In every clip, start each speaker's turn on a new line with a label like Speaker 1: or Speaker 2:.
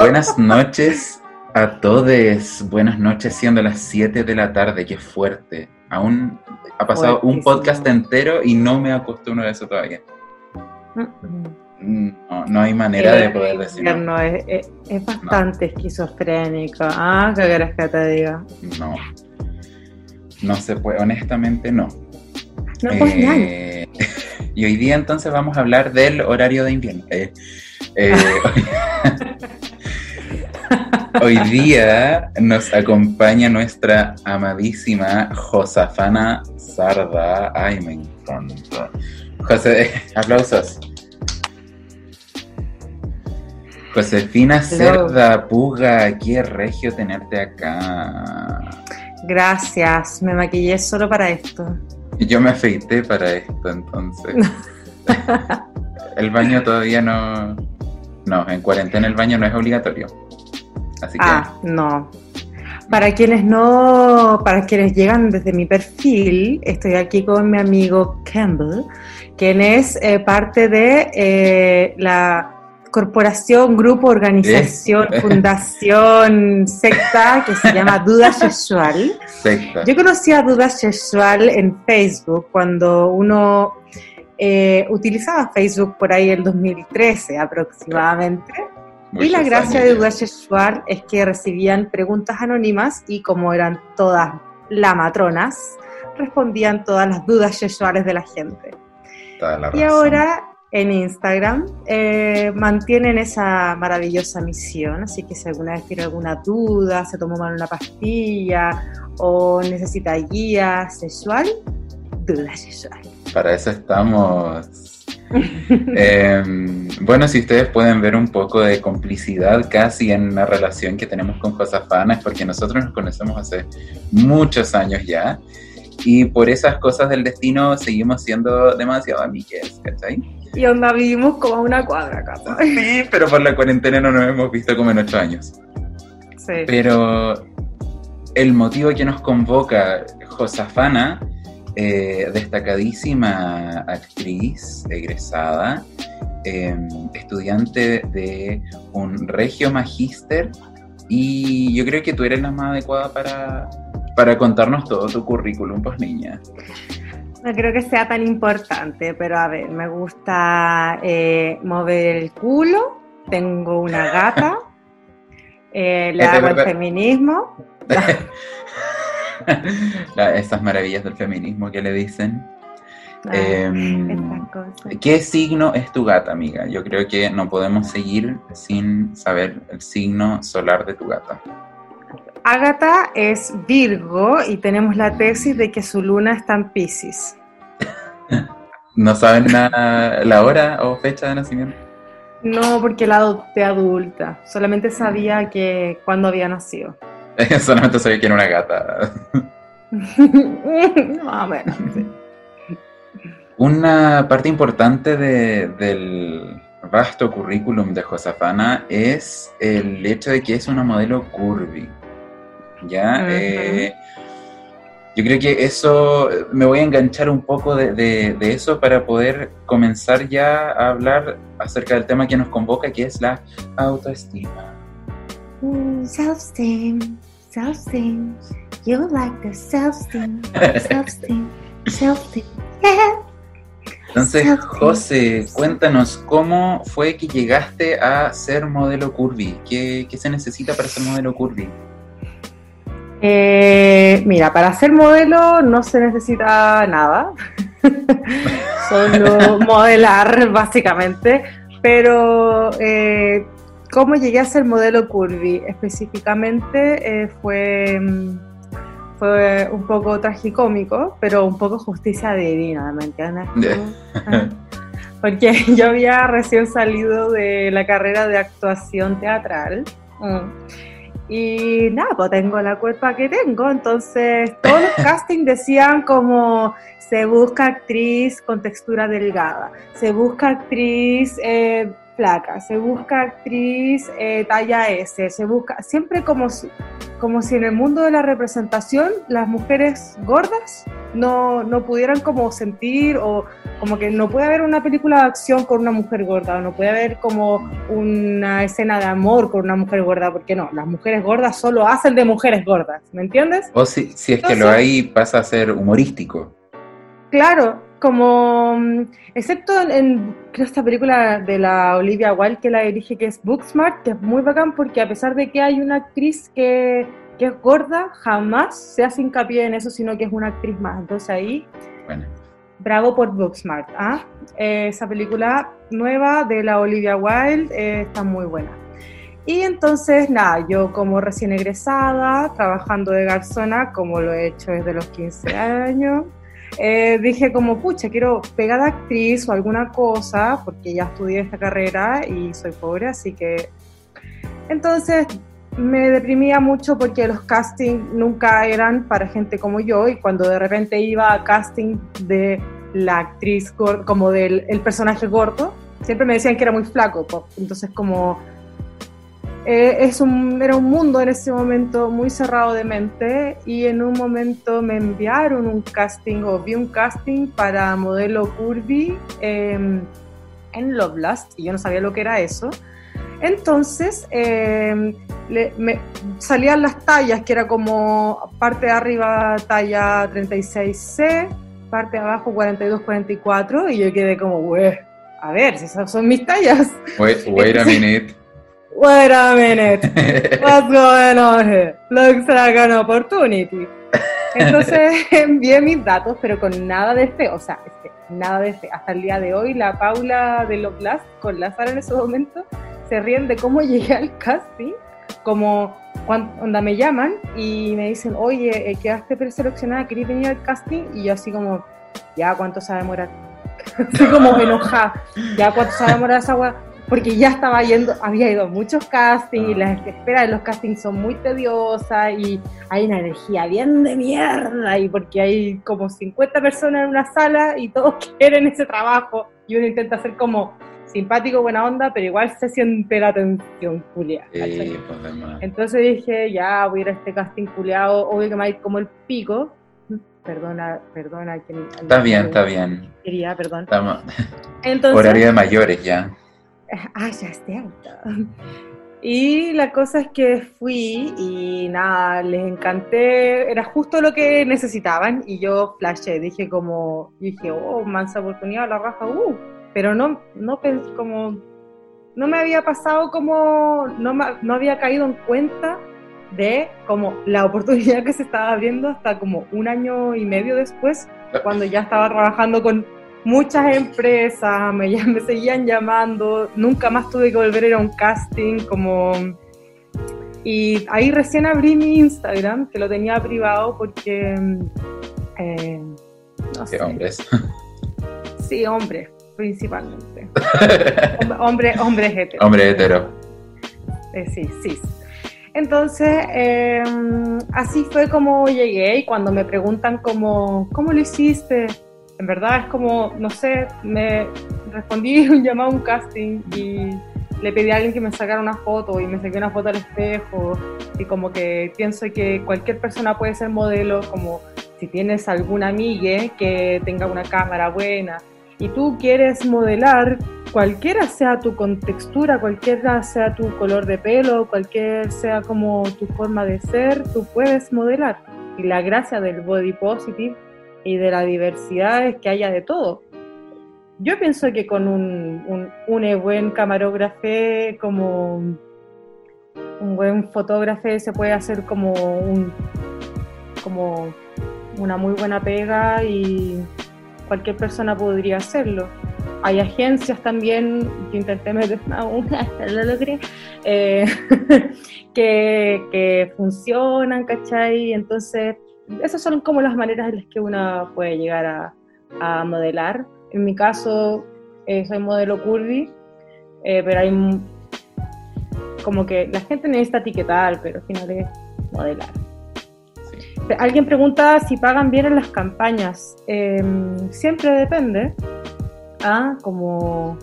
Speaker 1: Buenas noches a todos. Buenas noches, siendo las 7 de la tarde. Qué fuerte. Aún ha pasado un podcast entero y no me acostumbro a eso todavía. No, no hay manera de poder decirlo.
Speaker 2: No, es, bastante esquizofrénico. Ah, ¿qué que te diga?
Speaker 1: No. No se puede, honestamente no.
Speaker 2: No, pues eh,
Speaker 1: Y hoy día entonces vamos a hablar del horario de invierno. Eh, eh, hoy día nos acompaña nuestra amadísima Josafana Sarda. Ay, me encanta. José, aplausos. Josefina Cerda, Puga, qué regio tenerte acá.
Speaker 2: Gracias, me maquillé solo para esto.
Speaker 1: Yo me afeité para esto, entonces. el baño todavía no. No, en cuarentena el baño no es obligatorio. Así que.
Speaker 2: Ah, no. Para quienes no, para quienes llegan desde mi perfil, estoy aquí con mi amigo Campbell, quien es eh, parte de eh, la corporación, grupo, organización, fundación, secta que se llama Duda Sexual. Yo conocí a Duda Sexual en Facebook cuando uno eh, utilizaba Facebook por ahí en 2013 aproximadamente. Y la gracia de Duda Sexual es que recibían preguntas anónimas y como eran todas la matronas, respondían todas las dudas sexuales de la gente. y ahora en Instagram eh, mantienen esa maravillosa misión, así que si alguna vez tiene alguna duda, se tomó mal una pastilla o necesita guía sexual, duda sexual.
Speaker 1: Para eso estamos. Em, bueno, si ustedes pueden ver un poco de complicidad casi en una relación que tenemos con Josafana, es porque nosotros nos conocemos hace muchos años ya y por esas cosas del destino seguimos siendo demasiado amigues, ¿cachai?
Speaker 2: Y onda vivimos como a una cuadra acá.
Speaker 1: Sí, pero por la cuarentena no nos hemos visto como en ocho años. Sí. Pero el motivo que nos convoca Josafana, eh, destacadísima actriz egresada, em, estudiante de un regio magíster, y yo creo que tú eres la más adecuada para, para contarnos todo tu currículum, pues niña.
Speaker 2: No creo que sea tan importante, pero a ver, me gusta eh, mover el culo, tengo una gata, eh, le hago el feminismo.
Speaker 1: estas maravillas del feminismo que le dicen. Ah, em, ¿Qué signo es tu gata, amiga? Yo creo que no podemos seguir sin saber el signo solar de tu gata.
Speaker 2: Ágata es Virgo y tenemos la tesis de que su luna está en Pisces.
Speaker 1: ¿No saben la hora o fecha de nacimiento?
Speaker 2: No, porque la adopté adulta. Solamente sabía que cuando había nacido.
Speaker 1: Solamente sabía que era una gata.
Speaker 2: ah, bueno,
Speaker 1: Una parte importante del vasto currículum de Josafana es el hecho de que es una modelo curvy. ¿ya? Eh, yo creo que eso, me voy a enganchar un poco de, eso para poder comenzar ya a hablar acerca del tema que nos convoca, que es la autoestima.
Speaker 2: Mm, self-esteem, self-esteem, you like the self-esteem, self-esteem, self-esteem,
Speaker 1: Entonces, José, cuéntanos, ¿cómo fue que llegaste a ser modelo curvy? ¿Qué, qué se necesita para ser modelo curvy?
Speaker 2: Eh, mira, para ser modelo no se necesita nada, solo modelar básicamente, pero eh, cómo llegué a ser modelo curvy específicamente eh, fue, fue un poco tragicómico, pero un poco justicia divina, ¿me entiendes? Porque yo había recién salido de la carrera de actuación teatral. Mm, y nada, pues tengo la culpa que tengo. Entonces, todos los castings decían como se busca actriz con textura delgada, se busca actriz eh, flaca, se busca actriz eh, talla S, se busca siempre como si, como si en el mundo de la representación las mujeres gordas no, no pudieran como sentir o como que no puede haber una película de acción con una mujer gorda, o no puede haber como una escena de amor con una mujer gorda, porque no, las mujeres gordas solo hacen de mujeres gordas, ¿me entiendes?
Speaker 1: O si, si es que lo hay pasa a ser humorístico.
Speaker 2: Claro, como, mm, excepto en, creo, esta película de la Olivia Wilde que la dirige, que es Booksmart, que es muy bacán porque a pesar de que hay una actriz que, que es gorda, jamás se hace hincapié en eso, sino que es una actriz más. Entonces ahí, bueno. bravo por Booksmart. ¿ah? Eh, esa película nueva de la Olivia Wilde eh, está muy buena. Y entonces, nada, yo como recién egresada, trabajando de garzona, como lo he hecho desde los 15 años, eh, dije como, pucha, quiero pegar actriz o alguna cosa, porque ya estudié esta carrera y soy pobre, así que... Entonces me deprimía mucho porque los castings nunca eran para gente como yo y cuando de repente iba a casting de la actriz, como del el personaje gordo, siempre me decían que era muy flaco, entonces como eh, es un, era un mundo en ese momento muy cerrado de mente y en un momento me enviaron un casting o vi un casting para modelo curvy em, en Lovelast y yo no sabía lo que era eso. Entonces em, me, salían las tallas que era como parte de arriba talla 36C, parte de abajo 42-44 y yo quedé como, a ver, si esas son mis tallas.
Speaker 1: Wait, wait a minute.
Speaker 2: Wait a minute. What's going on here? Looks like an opportunity. Entonces envié mis datos, pero con nada de fe, o sea, nada de fe. Hasta el día de hoy, la Paula de Last con Lázaro en ese momento se ríen de cómo llegué al casting, como cuando me llaman y me dicen, oye, eh, quedaste preseleccionada, quería venir al casting, y yo así como, ya, ¿cuánto se va a demorar? así como enojada, ya, ¿cuánto se va a demorar esa agua? Porque ya estaba yendo, había ido a muchos castings y las esperas de los castings son muy tediosas y hay una energía bien de mierda y porque hay como 50 personas en una sala y todos quieren ese trabajo y uno intenta ser como simpático, buena onda, pero igual se siente la tensión culiada. Pues, Entonces dije, ya voy a ir a este casting culiado, obvio que me va a ir como el pico. Perdona, perdona. Que,
Speaker 1: está bien, está bien.
Speaker 2: Quería, perdón.
Speaker 1: Entonces, Horario de mayores ya.
Speaker 2: ah, ya esté Y la cosa es que fui y nada, les encanté, era justo lo que necesitaban y yo flashé, dije como, dije, oh, mansa oportunidad, la raja, uh, pero no, no pensé como, no me había pasado como, no, no había caído en cuenta de como la oportunidad que se estaba abriendo hasta como un año y medio después, cuando ya estaba trabajando con muchas empresas me, me seguían llamando, nunca más tuve que volver a ir a un casting, como... Y ahí recién abrí mi Instagram, que lo tenía privado porque...
Speaker 1: Eh, no sé. hombres.
Speaker 2: Sí, hombres, principalmente. hombre, hombre hetero.
Speaker 1: Hombre hetero.
Speaker 2: Eh, sí, sí. Entonces, em, así fue como llegué y cuando me preguntan como, ¿cómo lo hiciste? En verdad es como, no sé, me respondí un llamado a un casting y le pedí a alguien que me sacara una foto y me saqué una foto al espejo y como que pienso que cualquier persona puede ser modelo, como si tienes alguna amiga que tenga una cámara buena y tú quieres modelar, cualquiera sea tu contextura, cualquiera sea tu color de pelo, cualquier sea como tu forma de ser, tú puedes modelar. Y la gracia del body positive y de la diversidad es que haya de todo. Yo pienso que con un, un, buen camarógrafo, como un buen fotógrafo, se puede hacer como, un, como una muy buena pega y cualquier persona podría hacerlo. Hay agencias también, que intenté meter una, lo logré, eh, que, que funcionan, ¿cachai? Entonces, esas son como las maneras en las que uno puede llegar a, modelar. En mi caso, eh, soy modelo curvy, eh, pero hay como que la gente necesita etiquetar, pero al final es modelar. Alguien pregunta si pagan bien en las campañas. Em, siempre depende. ¿ah? Como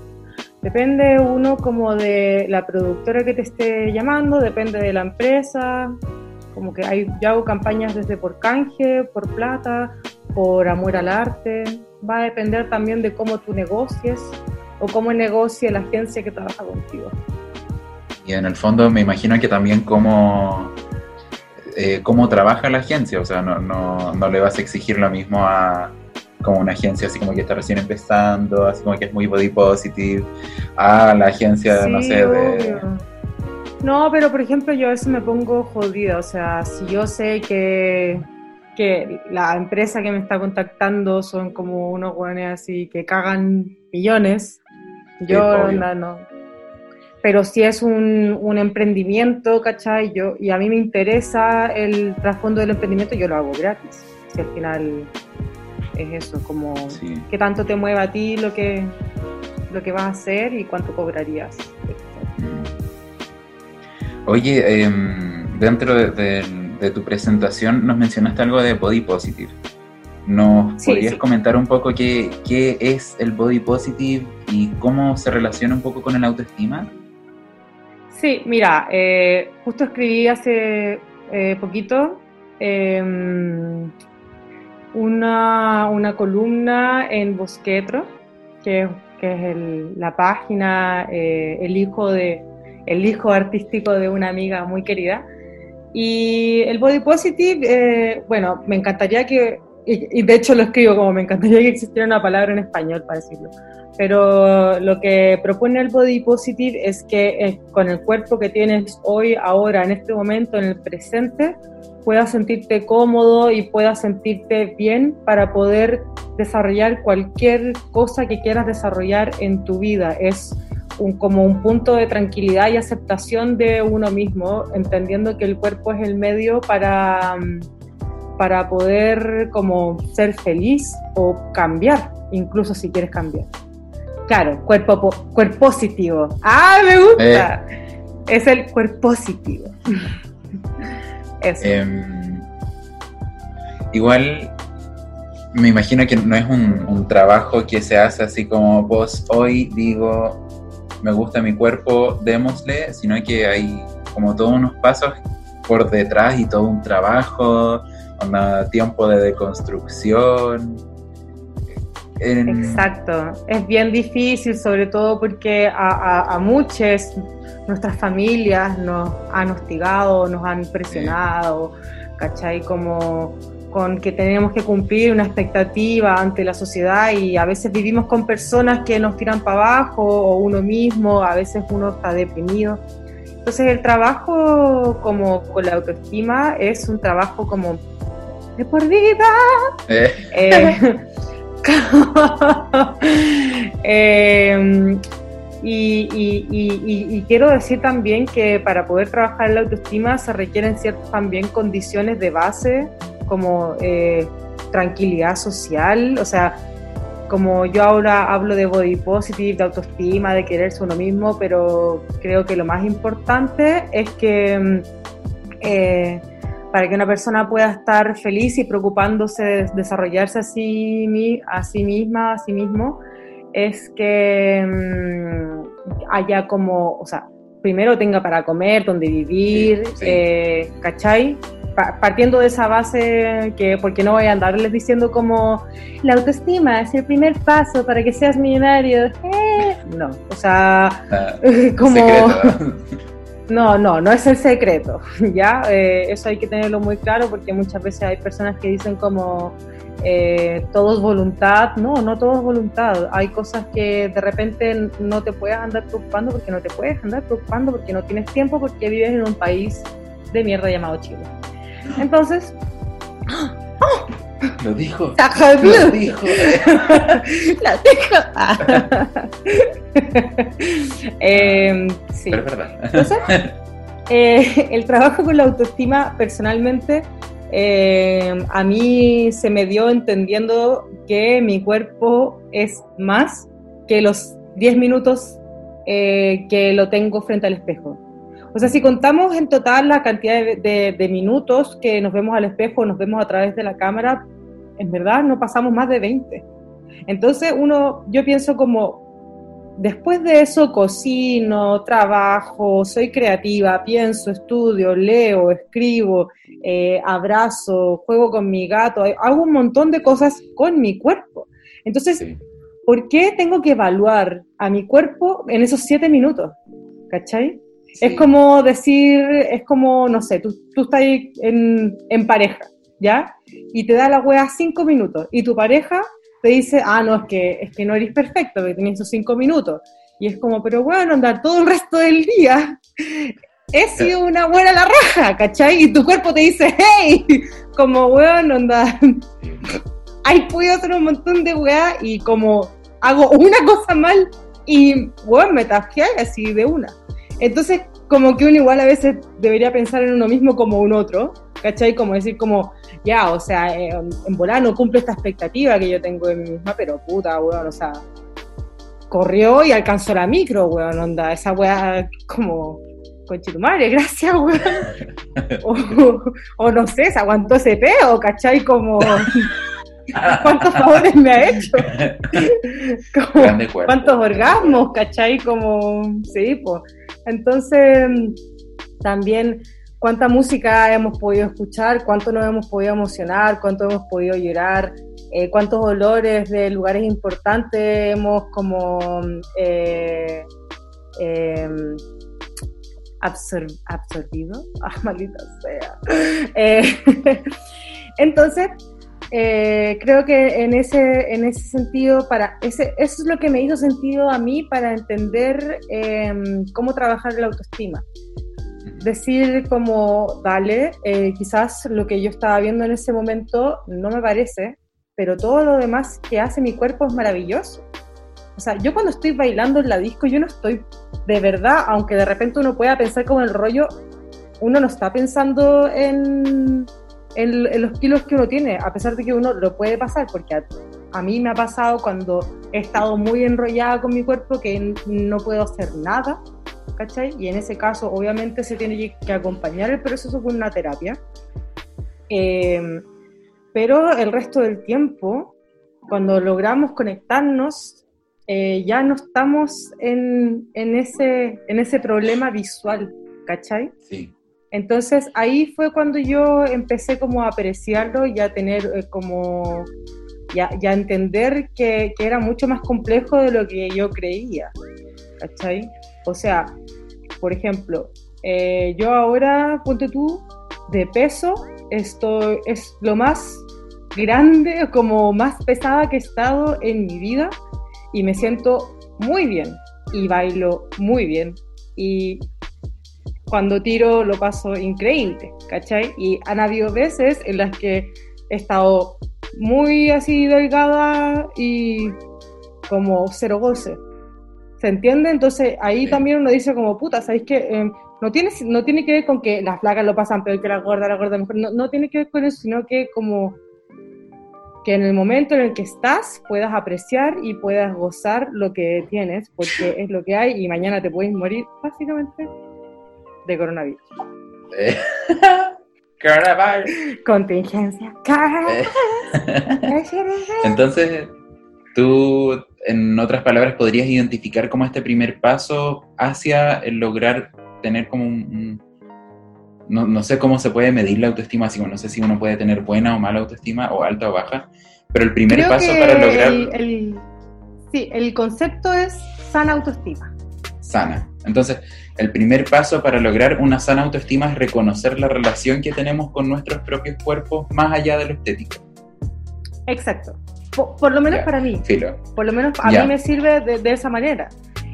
Speaker 2: depende uno como de la productora que te esté llamando, depende de la empresa, como que hay, yo hago campañas desde por canje, por plata, por amor al arte, va a depender también de cómo tú negocies o cómo negocie la agencia que trabaja contigo.
Speaker 1: Y en el fondo me imagino que también cómo, eh, cómo trabaja la agencia, o sea, no, no, no le vas a exigir lo mismo a como una agencia así como que está recién empezando, así como que es muy body positive, a la agencia, no sé, de...
Speaker 2: No, pero por ejemplo yo a veces me pongo jodida, o sea, si yo sé que, que la empresa que me está contactando son como unos jóvenes así que cagan millones, yo no, Pero si es un, un, emprendimiento, ¿cachai? Yo, y a mí me interesa el trasfondo del emprendimiento, yo lo hago gratis. Si al final es eso, como qué tanto te mueve a ti lo que, lo que vas a hacer y cuánto cobrarías.
Speaker 1: Oye, em, dentro de, tu presentación nos mencionaste algo de Body Positive. ¿Nos podrías comentar un poco qué, qué, es el Body Positive y cómo se relaciona un poco con el autoestima?
Speaker 2: Sí, mira, eh, justo escribí hace eh, poquito em, una, una, columna en Bosquetro, que, que es la página, eh, el, hijo de, el hijo artístico de una amiga muy querida. Y el Body Positive, bueno, me encantaría que y, de hecho lo escribo como me encantaría que existiera una palabra en español para decirlo. Pero lo que propone el Body Positive es que eh, con el cuerpo que tienes hoy, ahora, en este momento, en el presente, puedas sentirte cómodo y puedas sentirte bien para poder desarrollar cualquier cosa que quieras desarrollar en tu vida. Es un, como un punto de tranquilidad y aceptación de uno mismo, entendiendo que el cuerpo es el medio para... Mm, para poder como ser feliz o cambiar, incluso si quieres cambiar. Claro, cuerpo, cuerpo positivo. ¡Ah, me gusta! Eh. Es el cuerpo positivo.
Speaker 1: Em, igual me imagino que no es un, un, trabajo que se hace así como vos hoy digo, me gusta mi cuerpo, démosle, sino que hay como todos unos pasos por detrás y todo un trabajo un tiempo de deconstrucción.
Speaker 2: Exacto, es bien difícil, sobre todo porque a, a, muchas nuestras familias nos han hostigado, nos han presionado, ¿cachai? Como con que tenemos que cumplir una expectativa ante la sociedad y a veces vivimos con personas que nos tiran para abajo o uno mismo, a veces uno está deprimido. Entonces el trabajo como con la autoestima es un trabajo como de por vida. Eh. Eh, em, y, quiero decir también que para poder trabajar en la autoestima se requieren ciertas también condiciones de base, como eh, tranquilidad social, o sea, como yo ahora hablo de body positive, de autoestima, de quererse uno mismo, pero creo que lo más importante es que em, para que una persona pueda estar feliz y preocupándose de desarrollarse a sí, a sí misma, a sí mismo, es que mm, haya como, o sea, primero tenga para comer, donde vivir, eh, ¿cachai? Partiendo de esa base, que porque no voy a andarles diciendo como la autoestima es el primer paso para que seas millonario. Eh, no, o sea, ah, como... No, no, no es el secreto, ¿ya? Eh, eso hay que tenerlo muy claro porque muchas veces hay personas que dicen como eh, todo es voluntad. No, no todo es voluntad. Hay cosas que de repente no te puedes andar preocupando porque no te puedes andar preocupando porque no tienes tiempo porque vives en un país de mierda llamado Chile. Entonces...
Speaker 1: ¡oh! Lo dijo. Lo dijo.
Speaker 2: Lo dijo. eh, sí. Pero es verdad. Entonces, eh, el trabajo con la autoestima personalmente eh, a mí se me dio entendiendo que mi cuerpo es más que los 10 minutos eh, que lo tengo frente al espejo. O sea, si contamos en total la cantidad de, minutos que nos vemos al espejo, nos vemos a través de la cámara, en verdad no pasamos más de 20. Entonces uno, yo pienso como, después de eso cocino, trabajo, soy creativa, pienso, estudio, leo, escribo, eh, abrazo, juego con mi gato, hago un montón de cosas con mi cuerpo. Entonces, ¿por qué tengo que evaluar a mi cuerpo en esos siete minutos? ¿Cachai? Es como decir, es como, no sé, tú, tú estás en, en pareja, ¿ya? Y te da la wea cinco minutos y tu pareja te dice, ah, no, es que, es que no eres perfecto, que tenías esos cinco minutos. Y es como, pero bueno, andar todo el resto del día he sido una buena la raja, ¿cachai? Y tu cuerpo te dice, hey, como, weón, onda, hay podido hacer un montón de weá y como hago una cosa mal y, weón, me tasqué así de una. Entonces, como que uno igual a veces debería pensar en uno mismo como un otro, ¿cachai? Como decir como, ya, o sea, eh, en volar no cumple esta expectativa que yo tengo de mí misma, pero puta, weón, o sea, corrió y alcanzó la micro, weón, onda, esa weá como, conchetumare, gracias, weón. o, o, no sé, se aguantó ese peo, ¿cachai? Como... ¿Cuántos favores me ha hecho? ¿Cuántos orgasmos, cachai? Como, sí, pues. Entonces, también, ¿cuánta música hemos podido escuchar? ¿Cuánto nos hemos podido emocionar? ¿Cuánto hemos podido llorar? Eh, ¿Cuántos olores de lugares importantes hemos como... Eh, em, absorbido, ah, sea. Eh, entonces, eh, creo que en ese, en ese sentido, para ese, eso es lo que me hizo sentido a mí para entender em, cómo trabajar la autoestima. Decir como, dale, eh, quizás lo que yo estaba viendo en ese momento no me parece, pero todo lo demás que hace mi cuerpo es maravilloso. O sea, yo cuando estoy bailando en la disco, yo no estoy de verdad, aunque de repente uno pueda pensar como el rollo, uno no está pensando en en, los kilos que uno tiene, a pesar de que uno lo puede pasar, porque a, mí me ha pasado cuando he estado muy enrollada con mi cuerpo que no puedo hacer nada, ¿cachai? Y en ese caso, obviamente, se tiene que acompañar el proceso con una terapia. Eh, pero el resto del tiempo, cuando logramos conectarnos, eh, ya no estamos en, en, ese, en ese problema visual, ¿cachai? Sí. Entonces ahí fue cuando yo empecé como a apreciarlo y a tener eh, como, ya, entender que, que, era mucho más complejo de lo que yo creía, ¿cachai? O sea, por ejemplo, eh, yo ahora, ponte tú, de peso, esto es lo más grande, como más pesada que he estado en mi vida y me siento muy bien y bailo muy bien y cuando tiro lo paso increíble, ¿cachai? Y han habido veces en las que he estado muy así delgada y como cero goce. ¿Se entiende? Entonces ahí también uno dice como, puta, ¿sabéis que em, no, tiene, no tiene que ver con que las flacas lo pasan peor que la gorda, la gorda mejor, no, no tiene que ver con eso, sino que como que en el momento en el que estás puedas apreciar y puedas gozar lo que tienes, porque es lo que hay y mañana te puedes morir, básicamente de coronavirus. Eh. coronavirus. Contingencia.
Speaker 1: Eh. Entonces, tú, en otras palabras, podrías identificar como este primer paso hacia el lograr tener como un... no, no, sé cómo se puede medir la autoestima, así, no sé si uno puede tener buena o mala autoestima, o alta o baja, pero el primer paso para lograr...
Speaker 2: sí, el concepto es sana autoestima.
Speaker 1: Sana. Entonces, el primer paso para lograr una sana autoestima es reconocer la relación que tenemos con nuestros propios cuerpos más allá de lo estético.
Speaker 2: Exacto. Por, lo menos para mí. Por lo menos a mí me sirve de, esa manera.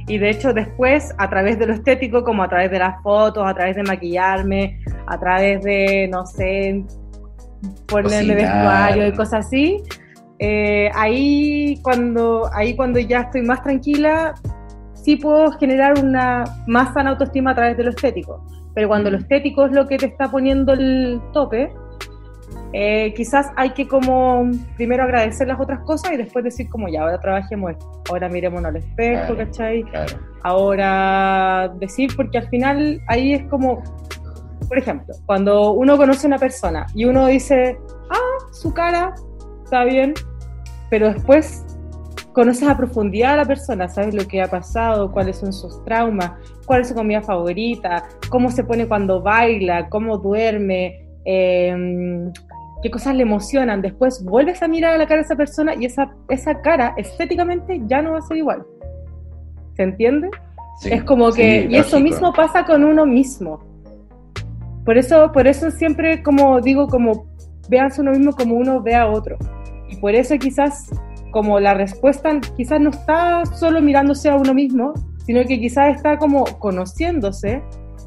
Speaker 2: Y de hecho después, a través de lo estético, como a través de las fotos, a través de maquillarme, a través de, no sé, ponerme vestuario y cosas así, eh, ahí, cuando, ahí cuando ya estoy más tranquila, sí puedo generar una más sana autoestima a través de lo estético. Pero cuando lo estético es lo que te está poniendo el tope, eh, quizás hay que como primero agradecer las otras cosas y después decir como ya, ahora trabajemos esto, ahora miremos al espejo, ¿cachai? Ahora decir, porque al final ahí es como, por ejemplo, cuando uno conoce a una persona y uno dice, ah, su cara está bien, pero después conoces a profundidad a la persona, sabes lo que ha pasado, cuáles son sus traumas, cuál es su comida favorita, cómo se pone cuando baila, cómo duerme, em, qué cosas le emocionan. Después vuelves a mirar a la cara de esa persona y esa, esa cara estéticamente ya no va a ser igual. ¿Se entiende? es como que, y eso mismo pasa con uno mismo. Por eso, por eso siempre como digo, como veas uno mismo como uno ve a otro. Y por eso quizás como la respuesta quizás no está solo mirándose a uno mismo, sino que quizás está como conociéndose,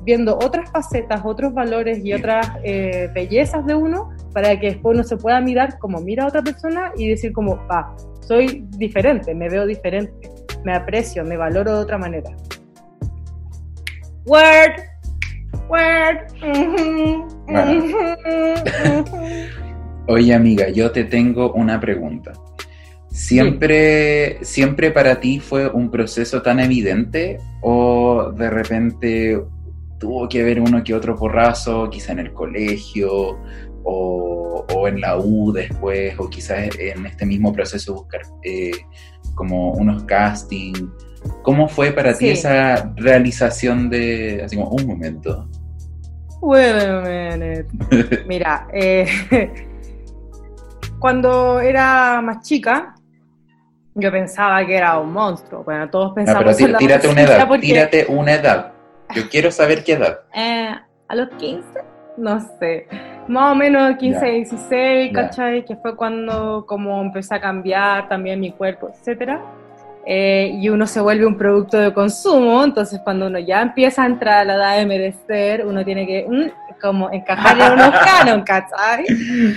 Speaker 2: viendo otras facetas, otros valores y otras eh, bellezas de uno, para que después uno se pueda mirar como mira a otra persona y decir como, ah, soy diferente, me veo diferente, me aprecio, me valoro de otra manera. Word, word.
Speaker 1: Oye amiga, yo te tengo una pregunta. ¿Siempre, ¿Siempre para ti fue un proceso tan evidente o de repente tuvo que haber uno que otro porrazo, quizá en el colegio o, en la U después, o quizás en este mismo proceso buscar eh, como unos castings? ¿Cómo fue para ti esa realización de, así como, un momento?
Speaker 2: Mira, eh, cuando era más chica, yo pensaba que era un monstruo. Bueno, todos pensamos
Speaker 1: no, pero tírate una edad, tírate una edad. Yo quiero saber qué edad.
Speaker 2: Eh, a los 15, no sé. Más o menos 15, 16, ¿cachai? Que fue cuando como empecé a cambiar también mi cuerpo, etcétera. Eh, y uno se vuelve un producto de consumo, entonces cuando uno ya empieza a entrar a la edad de merecer, uno tiene que mm, como encajar en unos canon, ¿cachai?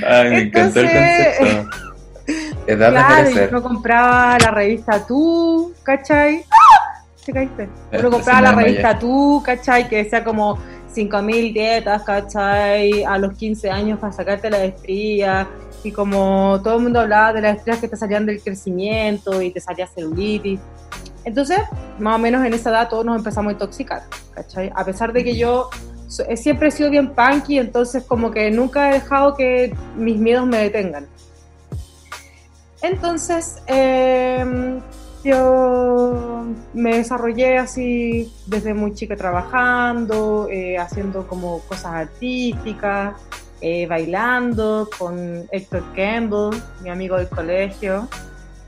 Speaker 1: Ay, me encantó el concepto.
Speaker 2: Edad claro, y uno compraba la revista Tú, ¿cachai? ¡Ah! ¿Te caíste? Uno compraba la revista Tú, ¿cachai? Que decía como 5.000 dietas, ¿cachai? A los 15 años para sacarte la estría. Y como todo el mundo hablaba de las estrías que te salían del crecimiento y te salía celulitis. Entonces, más o menos en esa edad todos nos empezamos a intoxicar, ¿cachai? A pesar de que yo siempre he sido bien punky, entonces como que nunca he dejado que mis miedos me detengan. Entonces, em, yo me desarrollé así desde muy chica trabajando, eh, haciendo como cosas artísticas, eh, bailando con Héctor Campbell, mi amigo del colegio.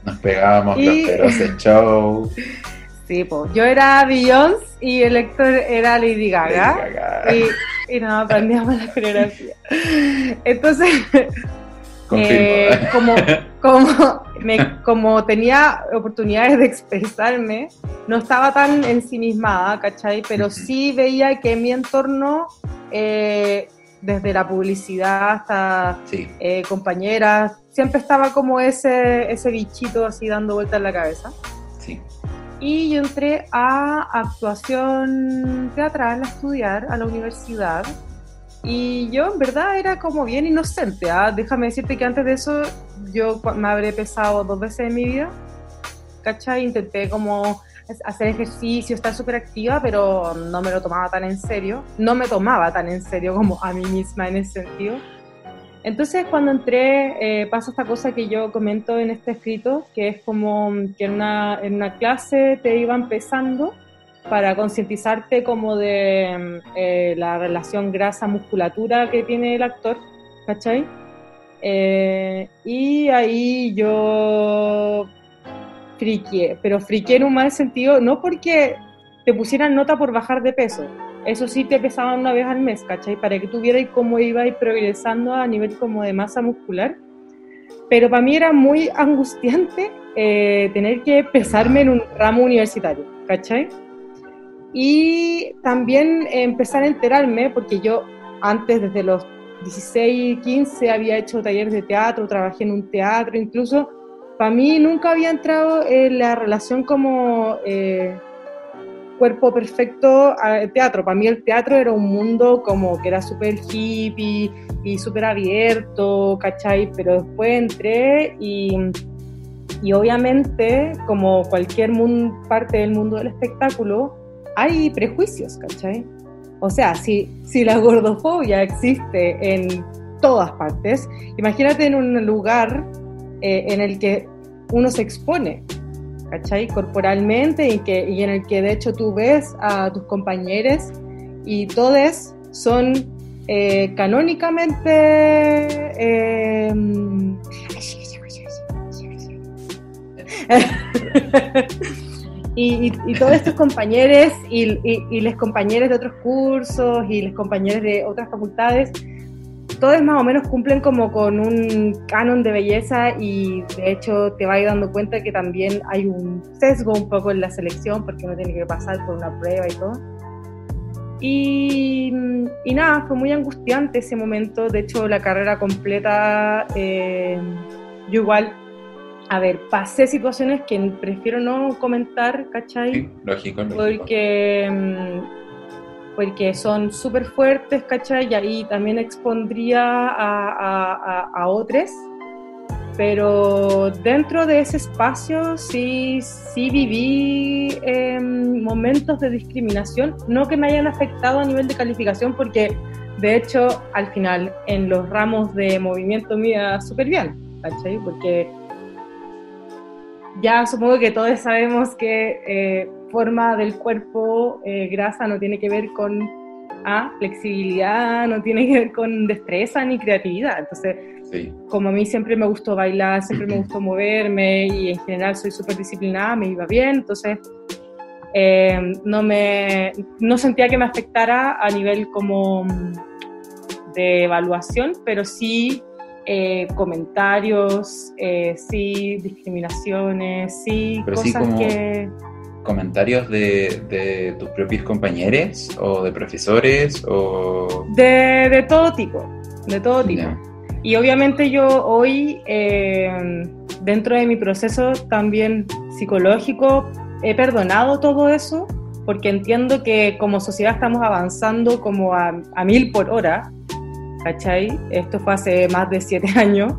Speaker 1: Nos pegábamos los peros en show.
Speaker 2: Sí, pues yo era Beyoncé y el Héctor era Lady Gaga. Y, y no, aprendíamos la coreografía. Entonces, eh, como, como, como tenía oportunidades de expresarme, no estaba tan ensimismada, ¿cachai? Pero sí veía que en mi entorno, eh, desde la publicidad hasta eh, compañeras, siempre estaba como ese, ese bichito así dando vueltas en la cabeza.
Speaker 1: Sí.
Speaker 2: Y yo entré a actuación teatral a estudiar a la universidad y yo en verdad era como bien inocente. ¿ah? Déjame decirte que antes de eso yo me habré pesado dos veces en mi vida. ¿Cachai? Intenté como hacer ejercicio, estar súper activa, pero no me lo tomaba tan en serio. No me tomaba tan en serio como a mí misma en ese sentido. Entonces cuando entré eh, pasa esta cosa que yo comento en este escrito, que es como que en una, en una clase te iba empezando para concientizarte como de eh, la relación grasa-musculatura que tiene el actor, ¿cachai? Eh, y ahí yo friqué, pero friqué en un mal sentido, no porque te pusieran nota por bajar de peso, eso sí te pesaban una vez al mes, ¿cachai? Para que tú vieras cómo iba progresando a nivel como de masa muscular. Pero para mí era muy angustiante eh, tener que pesarme en un ramo universitario, ¿cachai? Y también empezar a enterarme, porque yo antes, desde los 16, 15, había hecho talleres de teatro, trabajé en un teatro, incluso para mí nunca había entrado en la relación como eh, cuerpo perfecto al teatro. Para mí el teatro era un mundo como que era súper hippie y súper abierto, ¿cachai? Pero después entré y, y obviamente, como cualquier parte del mundo del espectáculo, hay prejuicios, ¿cachai? O sea, si, si la gordofobia existe en todas partes, imagínate en un lugar eh, en el que uno se expone ¿cachai? Corporalmente y, que, y en el que de hecho tú ves a tus compañeros y todos son eh, canónicamente... Eh, y, todos estos compañeros y, y, compañeros de otros cursos y los compañeros de otras facultades, todos más o menos cumplen como con un canon de belleza y de hecho te vas dando cuenta que también hay un sesgo un poco en la selección porque uno tiene que pasar por una prueba y todo. Y, nada, fue muy angustiante ese momento, de hecho la carrera completa, eh, yo igual a ver, pasé situaciones que prefiero no comentar, ¿cachai?
Speaker 1: Sí, lógico, lógico.
Speaker 2: Porque, mm, porque son súper fuertes, ¿cachai? Y ahí también expondría a, a, otros. Pero dentro de ese espacio sí, sí viví em, momentos de discriminación, no que me hayan afectado a nivel de calificación, porque de hecho al final en los ramos de movimiento me iba súper bien, ¿cachai? Porque ya supongo que todos sabemos que eh, forma del cuerpo, eh, grasa, no tiene que ver con ah, flexibilidad, no tiene que ver con destreza ni creatividad. Entonces, como a mí siempre me gustó bailar, siempre me gustó moverme y en general soy súper disciplinada, me iba bien, entonces eh, no, me, no sentía que me afectara a nivel como de evaluación, pero sí eh, comentarios, eh, sí, discriminaciones, sí, cosas que...
Speaker 1: ¿Comentarios de, tus propios compañeros o de profesores o...?
Speaker 2: De, todo tipo, de todo tipo. Y obviamente yo hoy, eh, dentro de mi proceso también psicológico, he perdonado todo eso porque entiendo que como sociedad estamos avanzando como a, a mil por hora ¿cachai? Esto fue hace más de siete años.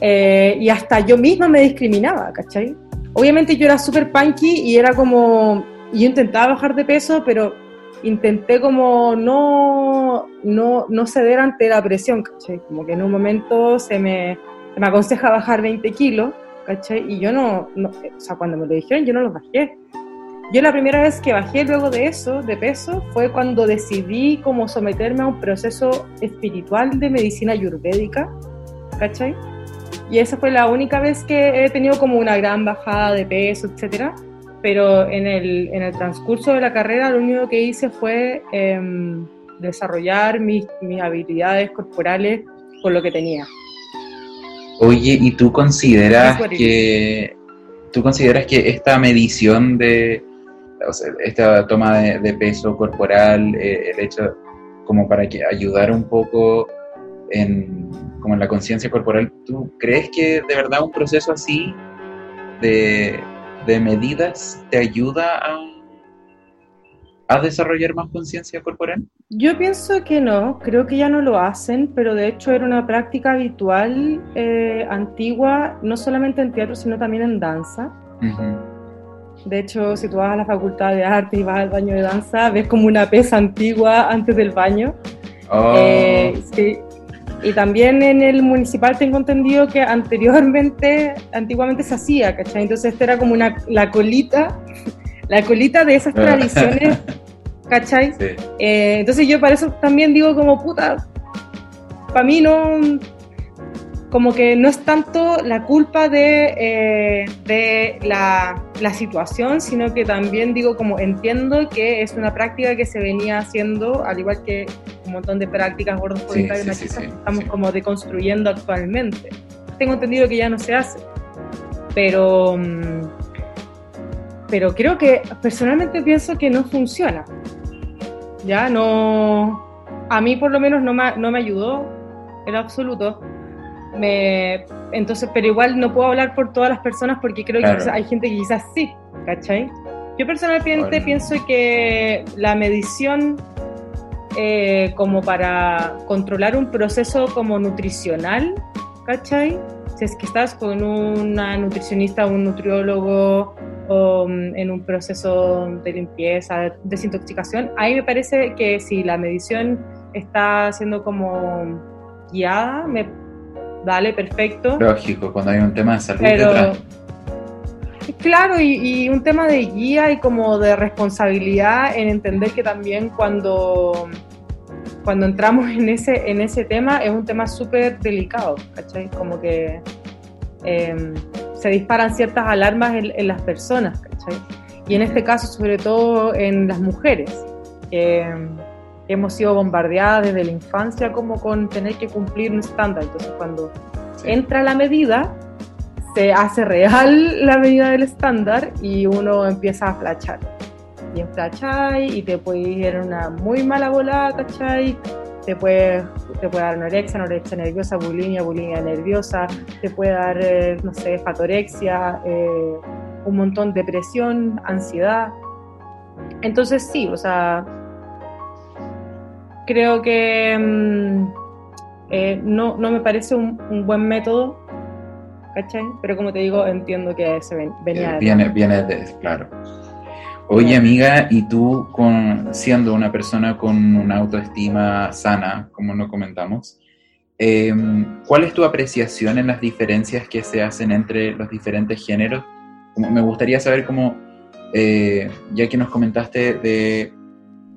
Speaker 2: Eh, y hasta yo misma me discriminaba, ¿cachai? Obviamente yo era súper punky y era como, yo intentaba bajar de peso, pero intenté como no, no, no ceder ante la presión, ¿cachai? Como que en un momento se me, me aconseja bajar 20 kilos, ¿cachai? Y yo no, no, o sea, cuando me lo dijeron yo no los bajé. Yo la primera vez que bajé luego de eso, de peso, fue cuando decidí como someterme a un proceso espiritual de medicina ayurvédica, ¿cachai? Y esa fue la única vez que he tenido como una gran bajada de peso, etcétera. Pero en el, en el transcurso de la carrera lo único que hice fue em, desarrollar mis, mis habilidades corporales con lo que tenía.
Speaker 1: Oye, ¿y tú consideras que tú consideras que esta medición de esta toma de, peso corporal, eh, el hecho como para que ayudar un poco en, como en la conciencia corporal, ¿tú crees que de verdad un proceso así de, medidas te ayuda a, a desarrollar más conciencia corporal?
Speaker 2: Yo pienso que no, creo que ya no lo hacen, pero de hecho era una práctica habitual, eh, antigua, no solamente en teatro, sino también en danza. De hecho, si tú vas a la facultad de arte y vas al baño de danza, ves como una pesa antigua antes del baño.
Speaker 1: Oh.
Speaker 2: Eh, sí. Y también en el municipal tengo entendido que anteriormente, antiguamente se hacía, ¿cachai? Entonces esta era como una, la colita, la colita de esas tradiciones, ¿cachai? Eh, entonces yo para eso también digo como, puta, para mí no, como que no es tanto la culpa de, eh, de la, la, situación, sino que también digo como entiendo que es una práctica que se venía haciendo, al igual que un montón de prácticas gordofóbicas sí, sí, sí, estamos como deconstruyendo actualmente. Tengo entendido que ya no se hace, pero, mm, pero creo que personalmente pienso que no funciona. Ya no, a mí por lo menos no me, no me ayudó en absoluto me, entonces, pero igual no puedo hablar por todas las personas porque creo que hay gente que quizás sí, ¿cachai? Yo personalmente pienso que la medición eh, como para controlar un proceso como nutricional, ¿cachai? Si es que estás con una nutricionista un nutriólogo o mm, en un proceso de limpieza, desintoxicación, ahí me parece que si la medición está siendo como guiada, me, Dale, perfecto.
Speaker 1: Lógico, cuando hay un tema de salud detrás.
Speaker 2: Claro, y, un tema de guía y como de responsabilidad en entender que también cuando, cuando entramos en ese, en ese tema es un tema súper delicado, ¿cachai? Como que em, se disparan ciertas alarmas en, las personas, ¿cachai? Y en este caso, sobre todo en las mujeres, que hemos sido bombardeadas desde la infancia como con tener que cumplir un estándar. Entonces, cuando entra la medida, se hace real la medida del estándar y uno empieza a flachar. Y en flachai y te puede ir en una muy mala volada, ¿cachai? Te puede, te puede dar anorexia, anorexia nerviosa, bulimia, bulimia nerviosa, te puede dar, eh, no sé, fatorexia, eh, un montón de depresión, ansiedad. Entonces sí, o sea, creo que mm, eh, no, no, me parece un, un buen método ¿cachai? Pero como te digo, entiendo que se venía
Speaker 1: de... Viene, viene de, claro. Oye amiga, y tú con, siendo una persona con una autoestima sana, como lo comentamos, em, ¿cuál es tu apreciación en las diferencias que se hacen entre los diferentes géneros? Como, me gustaría saber cómo, eh, ya que nos comentaste de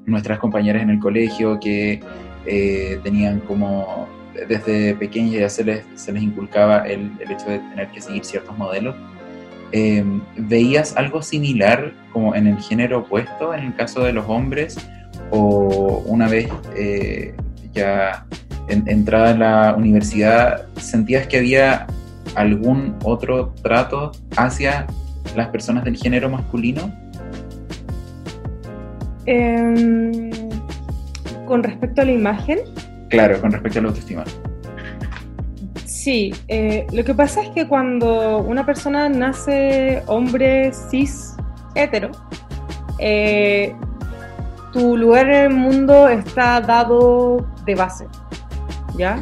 Speaker 1: nuestras compañeras en el colegio que eh, tenían como desde pequeñas ya se les, se les inculcaba el, el, hecho de tener que seguir ciertos modelos. Eh, ¿Veías algo similar como en el género opuesto, en el caso de los hombres? ¿O una vez eh, ya entrada en la universidad, sentías que había algún otro trato hacia las personas del género masculino?
Speaker 2: Em, con respecto a la imagen,
Speaker 1: Claro, con respecto a la autoestima.
Speaker 2: Sí, eh, lo que pasa es que cuando una persona nace hombre cis hetero, eh, tu lugar en el mundo está dado de base, ¿ya?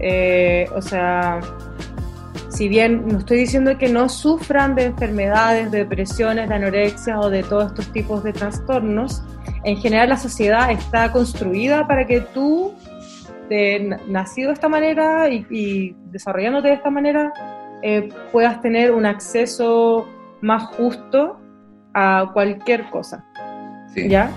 Speaker 2: Eh, o sea, si bien no estoy diciendo que no sufran de enfermedades, de depresiones, de anorexia o de todos estos tipos de trastornos, en general la sociedad está construida para que tú de nacido de esta manera y, desarrollándote de esta manera, eh, puedas tener un acceso más justo a cualquier cosa. ¿Ya?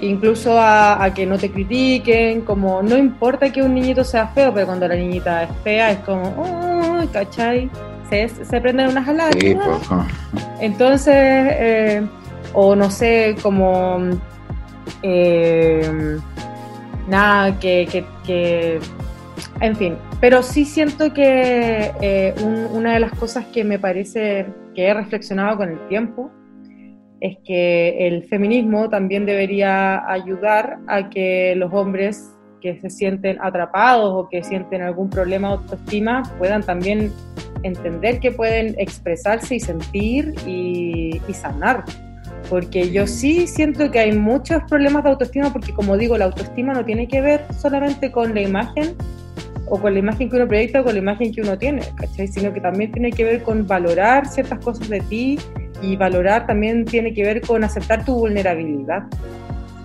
Speaker 2: Incluso a, que no te critiquen, como no importa que un niñito sea feo, pero cuando la niñita es fea es como, oh, ¿cachai? Se, se prenden unas alas. Pues, Entonces, eh, o no sé, como... Eh, nada, que, que, en fin, pero sí siento que eh, una de las cosas que me parece que he reflexionado con el tiempo es que el feminismo también debería ayudar a que los hombres que se sienten atrapados o que sienten algún problema de autoestima puedan también entender que pueden expresarse y sentir y, sanar porque yo sí siento que hay muchos problemas de autoestima, porque como digo, la autoestima no tiene que ver solamente con la imagen o con la imagen que uno proyecta o con la imagen que uno tiene. Sino que también tiene que ver con valorar ciertas cosas de ti y valorar también tiene que ver con aceptar tu vulnerabilidad.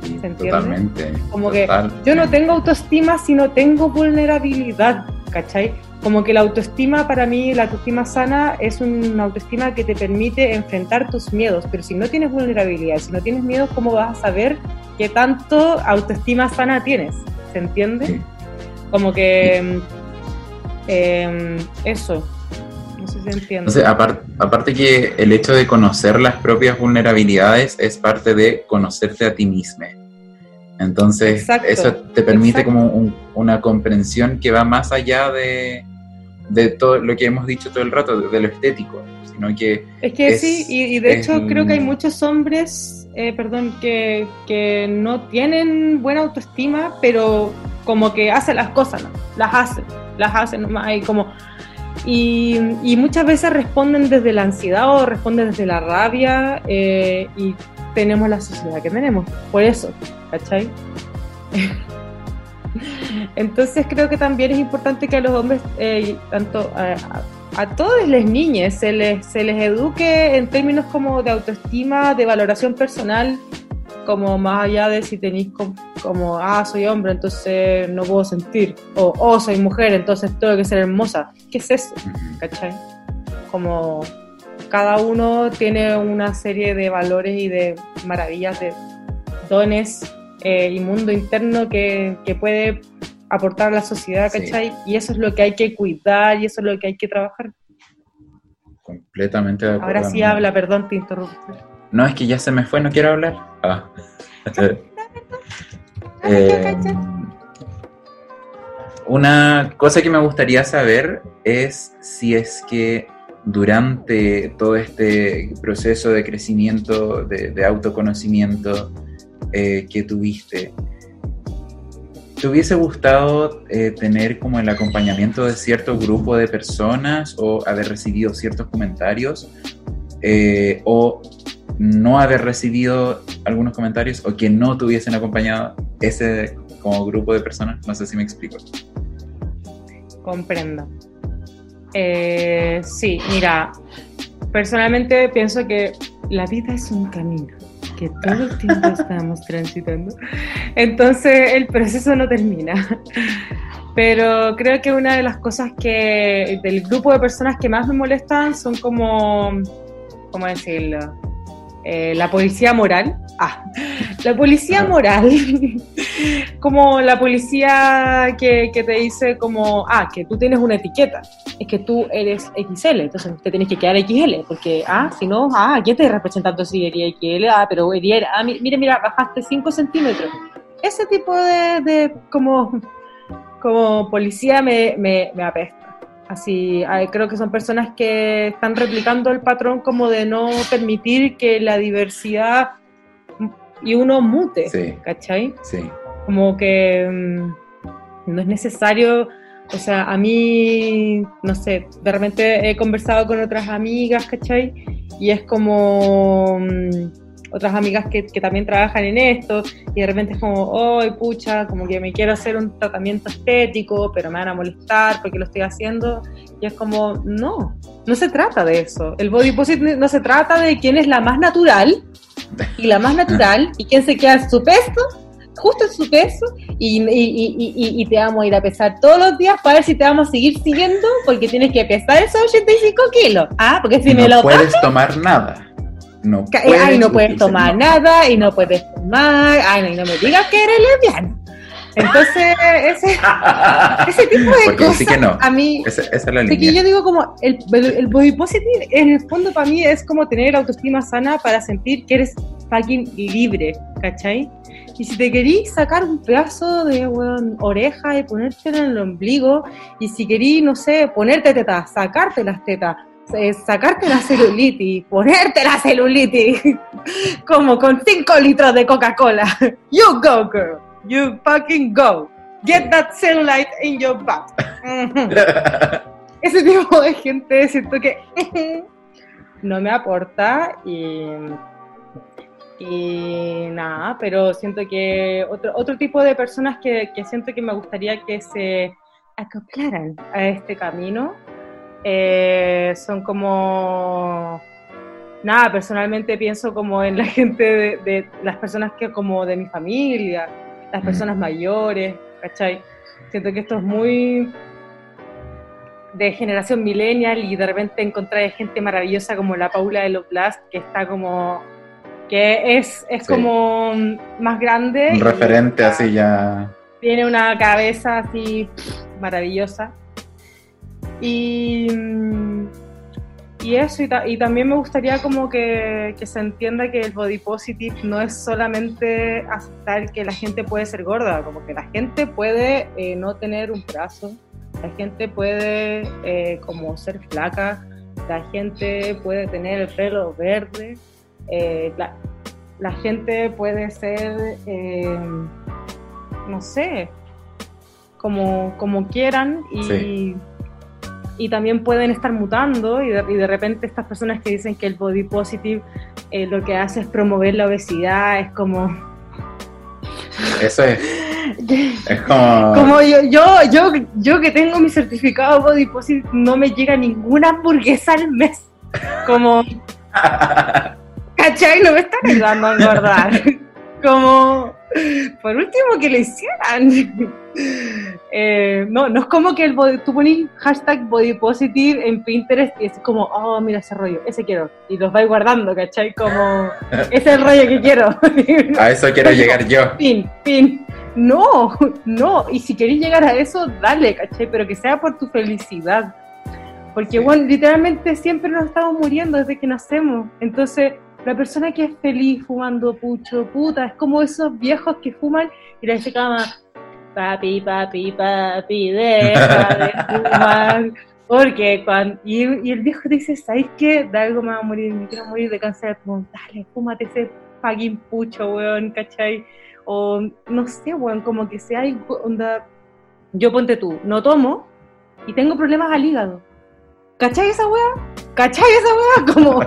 Speaker 1: ¿Se entiende? Totalmente.
Speaker 2: Como que yo no tengo autoestima si no tengo vulnerabilidad, ¿cachai? como que la autoestima para mí, la autoestima sana es una autoestima que te permite enfrentar tus miedos, pero si no tienes vulnerabilidad, si no tienes miedo, ¿cómo vas a saber qué tanto autoestima sana tienes? ¿Se entiende? Como que em, eso, no sé si se entiende.
Speaker 1: aparte que el hecho de conocer las propias vulnerabilidades es parte de conocerte a ti mismo. Entonces, eso te permite como una comprensión que va más allá de, de todo lo que hemos dicho todo el rato, de, lo estético, sino que...
Speaker 2: Es que sí, y, de hecho creo que hay muchos hombres, eh, perdón, que, que, no tienen buena autoestima, pero como que hacen las cosas, ¿no? Las hacen, las hacen nomás, y como... Y, y, muchas veces responden desde la ansiedad o responden desde la rabia eh, y tenemos la sociedad que tenemos, por eso, ¿cachai? Entonces creo que también es importante que a los hombres, eh, tanto a, a, todas las niñas, se les, se les eduque en términos como de autoestima, de valoración personal, como más allá de si tenéis como, ah, soy hombre, entonces no puedo sentir, o oh, soy mujer, entonces tengo que ser hermosa. ¿Qué es eso? ¿Cachai? Como cada uno tiene una serie de valores y de maravillas, de dones eh, y mundo interno que, que, puede aportar a la sociedad, ¿cachai? Y eso es lo que hay que cuidar y eso es lo que hay que trabajar.
Speaker 1: Completamente de
Speaker 2: acuerdo. Ahora sí habla, perdón, te interrumpí.
Speaker 1: No, es que ya se me fue, no quiero hablar. Ah. Eh, una cosa que me gustaría saber es si es que durante todo este proceso de crecimiento, de, autoconocimiento eh, que tuviste, ¿te hubiese gustado eh, tener como el acompañamiento de cierto grupo de personas o haber recibido ciertos comentarios? Eh, ¿O no haber recibido algunos comentarios o que no te hubiesen acompañado ese como grupo de personas? No sé si me explico.
Speaker 2: Comprendo. Eh, sí, mira, personalmente pienso que la vida es un camino que todo el tiempo estamos transitando. Entonces el proceso no termina. Pero creo que una de las cosas que del grupo de personas que más me molestan son como, ¿cómo decirlo? Eh, la policía moral. Ah, la policía moral. como la policía que, que, te dice como, ah, que tú tienes una etiqueta. Es que tú eres XL, entonces te tienes que quedar XL, porque, ah, si no, ah, ¿quién te representando si eres XL? Ah, pero eres, ah, mira, mira, bajaste 5 centímetros. Ese tipo de, de como, como policía me, me, me apesta. Así, creo que son personas que están replicando el patrón como de no permitir que la diversidad y uno mute, sí. ¿cachai?
Speaker 1: Sí.
Speaker 2: Como que mm, no es necesario, o sea, a mí, no sé, de repente he conversado con otras amigas, ¿cachai? Y es como... Mm, otras amigas que, que, también trabajan en esto y de repente es como, ¡ay, pucha! Como que me quiero hacer un tratamiento estético, pero me van a molestar porque lo estoy haciendo. Y es como, no, no se trata de eso. El body positive no se trata de quién es la más natural y la más natural y quién se queda en su peso justo en su peso y, y, y, y, te vamos a ir a pesar todos los días para ver si te vamos a seguir siguiendo porque tienes que pesar esos 85 kilos. Ah, porque si
Speaker 1: no
Speaker 2: me lo
Speaker 1: puedes tomar nada no
Speaker 2: puedes, ay, no puedes tomar nada y no puedes tomar, ay, no, me digas que eres lesbiana. Entonces, ese, ese tipo de cosas sí que no. a mí,
Speaker 1: esa, es la línea.
Speaker 2: que yo digo como, el, el, body positive en el fondo para mí es como tener autoestima sana para sentir que eres fucking libre, ¿cachai? Y si te querís sacar un pedazo de oreja y ponértelo en el ombligo, y si querís, no sé, ponerte tetas, sacarte las tetas, sacarte la celulitis, ponerte la celulitis, como con 5 litros de Coca-Cola. You go, girl. You fucking go. Get that cellulite in your butt. Ese tipo de gente siento que no me aporta y, y nada, pero siento que otro, otro tipo de personas que, que siento que me gustaría que se acoplaran a este camino eh, son como nada, personalmente pienso como en la gente de, las personas que como de mi familia, las personas mayores, ¿cachai? Siento que esto es muy de generación millennial y de repente encontrar gente maravillosa como la Paula de los Blast, que está como que es, es como más grande.
Speaker 1: Un referente así ya.
Speaker 2: Tiene una cabeza así maravillosa. Y, y eso, y, también me gustaría como que, que, se entienda que el body positive no es solamente aceptar que la gente puede ser gorda, como que la gente puede eh, no tener un brazo, la gente puede eh, como ser flaca, la gente puede tener el pelo verde, eh, la, la, gente puede ser, no sé, como, como quieran y y también pueden estar mutando y de, y de, repente estas personas que dicen que el body positive eh, lo que hace es promover la obesidad, es como...
Speaker 1: Eso es... es como...
Speaker 2: como yo, yo, yo, yo que tengo mi certificado body positive no me llega ninguna hamburguesa al mes. Como... ¿Cachai? No me están ayudando a engordar. Como... Por último que lo hicieran. Eh, no, no es como que el tú pones hashtag body positive en Pinterest y es como, oh, mira ese rollo, ese quiero. Y los vais guardando, ¿cachai? Como, ese es el rollo que quiero.
Speaker 1: A eso quiero llegar yo.
Speaker 2: Pin, pin. No, no. Y si queréis llegar a eso, dale, ¿cachai? Pero que sea por tu felicidad. Porque, bueno, literalmente siempre nos estamos muriendo desde que nacemos. Entonces, la persona que es feliz fumando pucho, puta, es como esos viejos que fuman y le dicen cama, papi, papi, papi, deja de fumar. Porque cuando. Y, el viejo dice, ¿sabes qué? De algo me va a morir, me quiero morir de cáncer de pulmón. Dale, fúmate ese fucking pucho, weón, ¿cachai? O no sé, weón, como que sea onda. Yo ponte tú, no tomo y tengo problemas al hígado ¿Cachai esa weá? ¿Cachai esa weá? Como,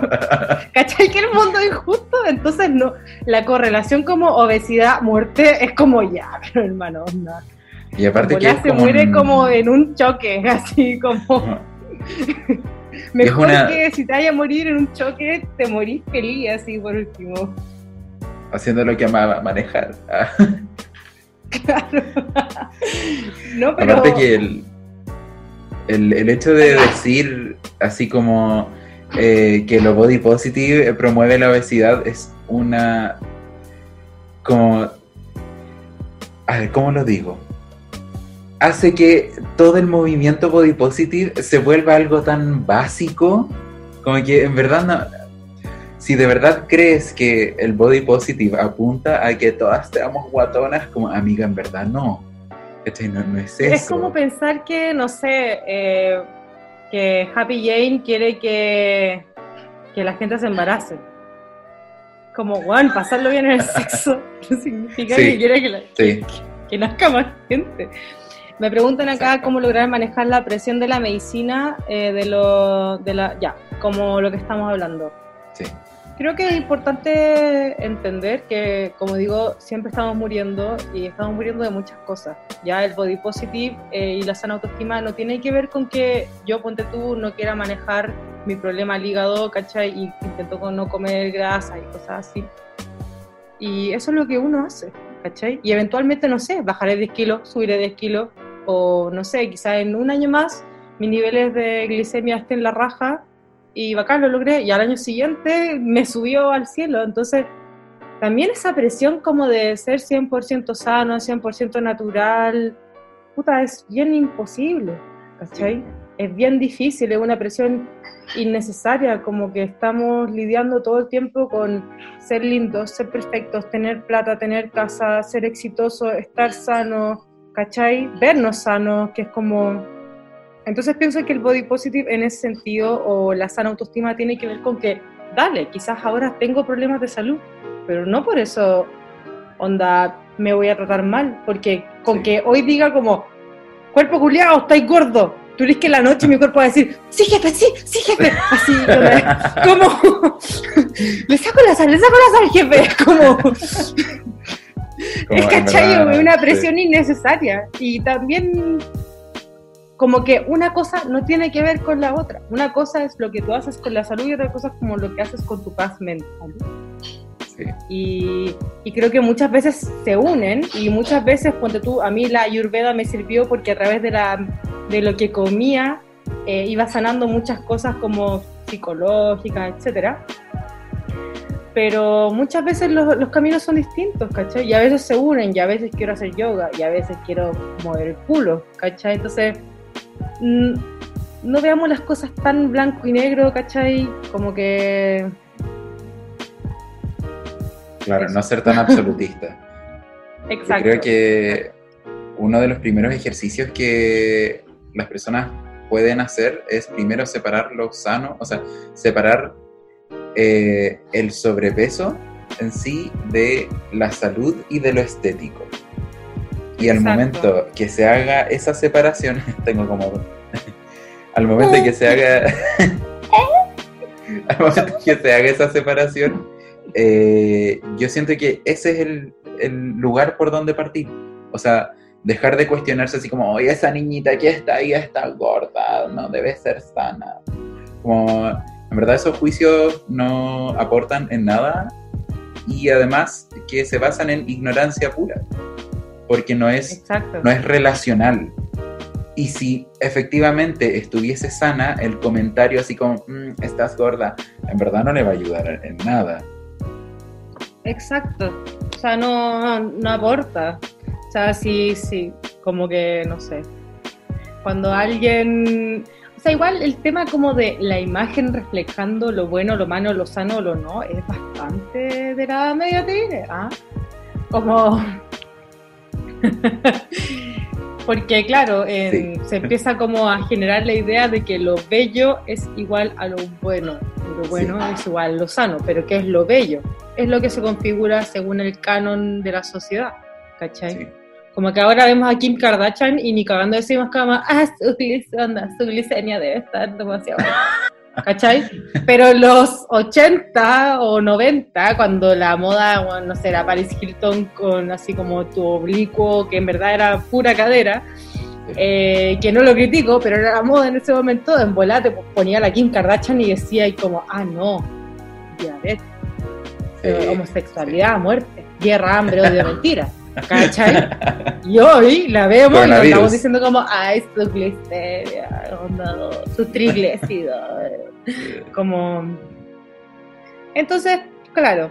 Speaker 2: ¿cachai que el mundo es injusto? Entonces, no, la correlación como obesidad, muerte, es como ya, pero hermano, onda.
Speaker 1: Y aparte que.
Speaker 2: se muere como en un choque, así como. Mejor que si te vaya a morir en un choque, te morís feliz, así por último.
Speaker 1: Haciendo lo que amaba, manejar.
Speaker 2: claro. no, pero.
Speaker 1: Aparte que el el, hecho de decir así como eh, que lo body positive promueve la obesidad es una como a ver, ¿cómo lo digo? Hace que todo el movimiento body positive se vuelva algo tan básico, como que en verdad no, si de verdad crees que el body positive apunta a que todas seamos guatonas, como amiga, en verdad no. No, es, eso.
Speaker 2: es como pensar que, no sé, eh, que Happy Jane quiere que, que la gente se embarace. Como, bueno, pasarlo bien en el sexo no significa que quiere que, la, que, nazca más gente. Me preguntan acá cómo lograr manejar la presión de la medicina, eh, de lo, de la, ya, como lo que estamos hablando.
Speaker 1: Sí.
Speaker 2: Creo que es importante entender que, como digo, siempre estamos muriendo y estamos muriendo de muchas cosas. Ya el body positive eh, y la sana autoestima no tiene que ver con que yo, ponte tú, no quiera manejar mi problema al hígado, ¿cachai? Y intento no comer grasa y cosas así. Y eso es lo que uno hace, ¿cachai? Y eventualmente, no sé, bajaré 10 kilos, subiré 10 kilos, o no sé, quizá en un año más mis niveles de glicemia estén en la raja y bacán, lo logré, y al año siguiente me subió al cielo, entonces también esa presión como de ser 100% sano, 100% natural, puta, es bien imposible, ¿cachai? Es bien difícil, es una presión innecesaria, como que estamos lidiando todo el tiempo con ser lindos, ser perfectos, tener plata, tener casa, ser exitoso, estar sano, ¿cachai? Vernos sanos, que es como entonces pienso que el body positive en ese sentido o la sana autoestima tiene que ver con que, dale, quizás ahora tengo problemas de salud, pero no por eso, onda, me voy a tratar mal, porque con que hoy diga como, cuerpo culiado, estáis gordo, tú dices que la noche mi cuerpo va a decir, sí jefe, sí, sí jefe, así, como, le saco la sal, le saco la sal jefe, como... es cachai, una presión innecesaria. Y también como que una cosa no tiene que ver con la otra. Una cosa es lo que tú haces con la salud y otra cosa es como lo que haces con tu paz mental. Sí. Y, creo que muchas veces se unen y muchas veces, cuando tú, a mí la ayurveda me sirvió porque a través de, la, de lo que comía eh, iba sanando muchas cosas como psicológicas, etcétera. Pero muchas veces los, los, caminos son distintos, ¿cachai? Y a veces se unen, y a veces quiero hacer yoga, y a veces quiero mover el culo, ¿cachai? Entonces, no veamos las cosas tan blanco y negro, ¿cachai? Como que...
Speaker 1: Claro, no ser tan absolutista.
Speaker 2: Exacto.
Speaker 1: creo que uno de los primeros ejercicios que las personas pueden hacer es primero separar lo sano, o sea, separar eh, el sobrepeso en sí de la salud y de lo estético. Y al momento que se haga esa separación, tengo como... al momento que se haga... al momento que se haga esa separación, eh, yo siento que ese es el, lugar por donde partir. O sea, dejar de cuestionarse así como, oye, esa niñita que está ahí está gorda, no debe ser sana. Como, en verdad esos juicios no aportan en nada y además que se basan en ignorancia pura. Porque no es, no es relacional. Y si efectivamente estuviese sana, el comentario así como, mm, estás gorda, en verdad no le va a ayudar en nada.
Speaker 2: Exacto. O sea, no, no aporta. O sea, sí, sí, como que, no sé. Cuando alguien... O sea, igual el tema como de la imagen reflejando lo bueno, lo malo, lo sano, lo no, es bastante de la media ¿ah? Como... Porque claro, se empieza como a generar la idea de que lo bello es igual a lo bueno, lo bueno es igual a lo sano, pero ¿qué es lo bello? Es lo que se configura según el canon de la sociedad, ¿cachai? Como que ahora vemos a Kim Kardashian y ni cagando decimos como, ah, su glicemia debe estar demasiado ¿cachai? Pero los 80 o 90, cuando la moda, no sé, era Paris Hilton con así como tu oblicuo, que en verdad era pura cadera, eh, que no lo critico, pero era la moda en ese momento, en volate ponía la Kim Kardashian y decía y como, ah, no, diabetes, homosexualidad, muerte, guerra, hambre, odio, mentira. ¿Cachai? Y hoy la vemos y estamos diciendo como, ay, su glicemia, su triglicéridos. Como... Entonces, claro,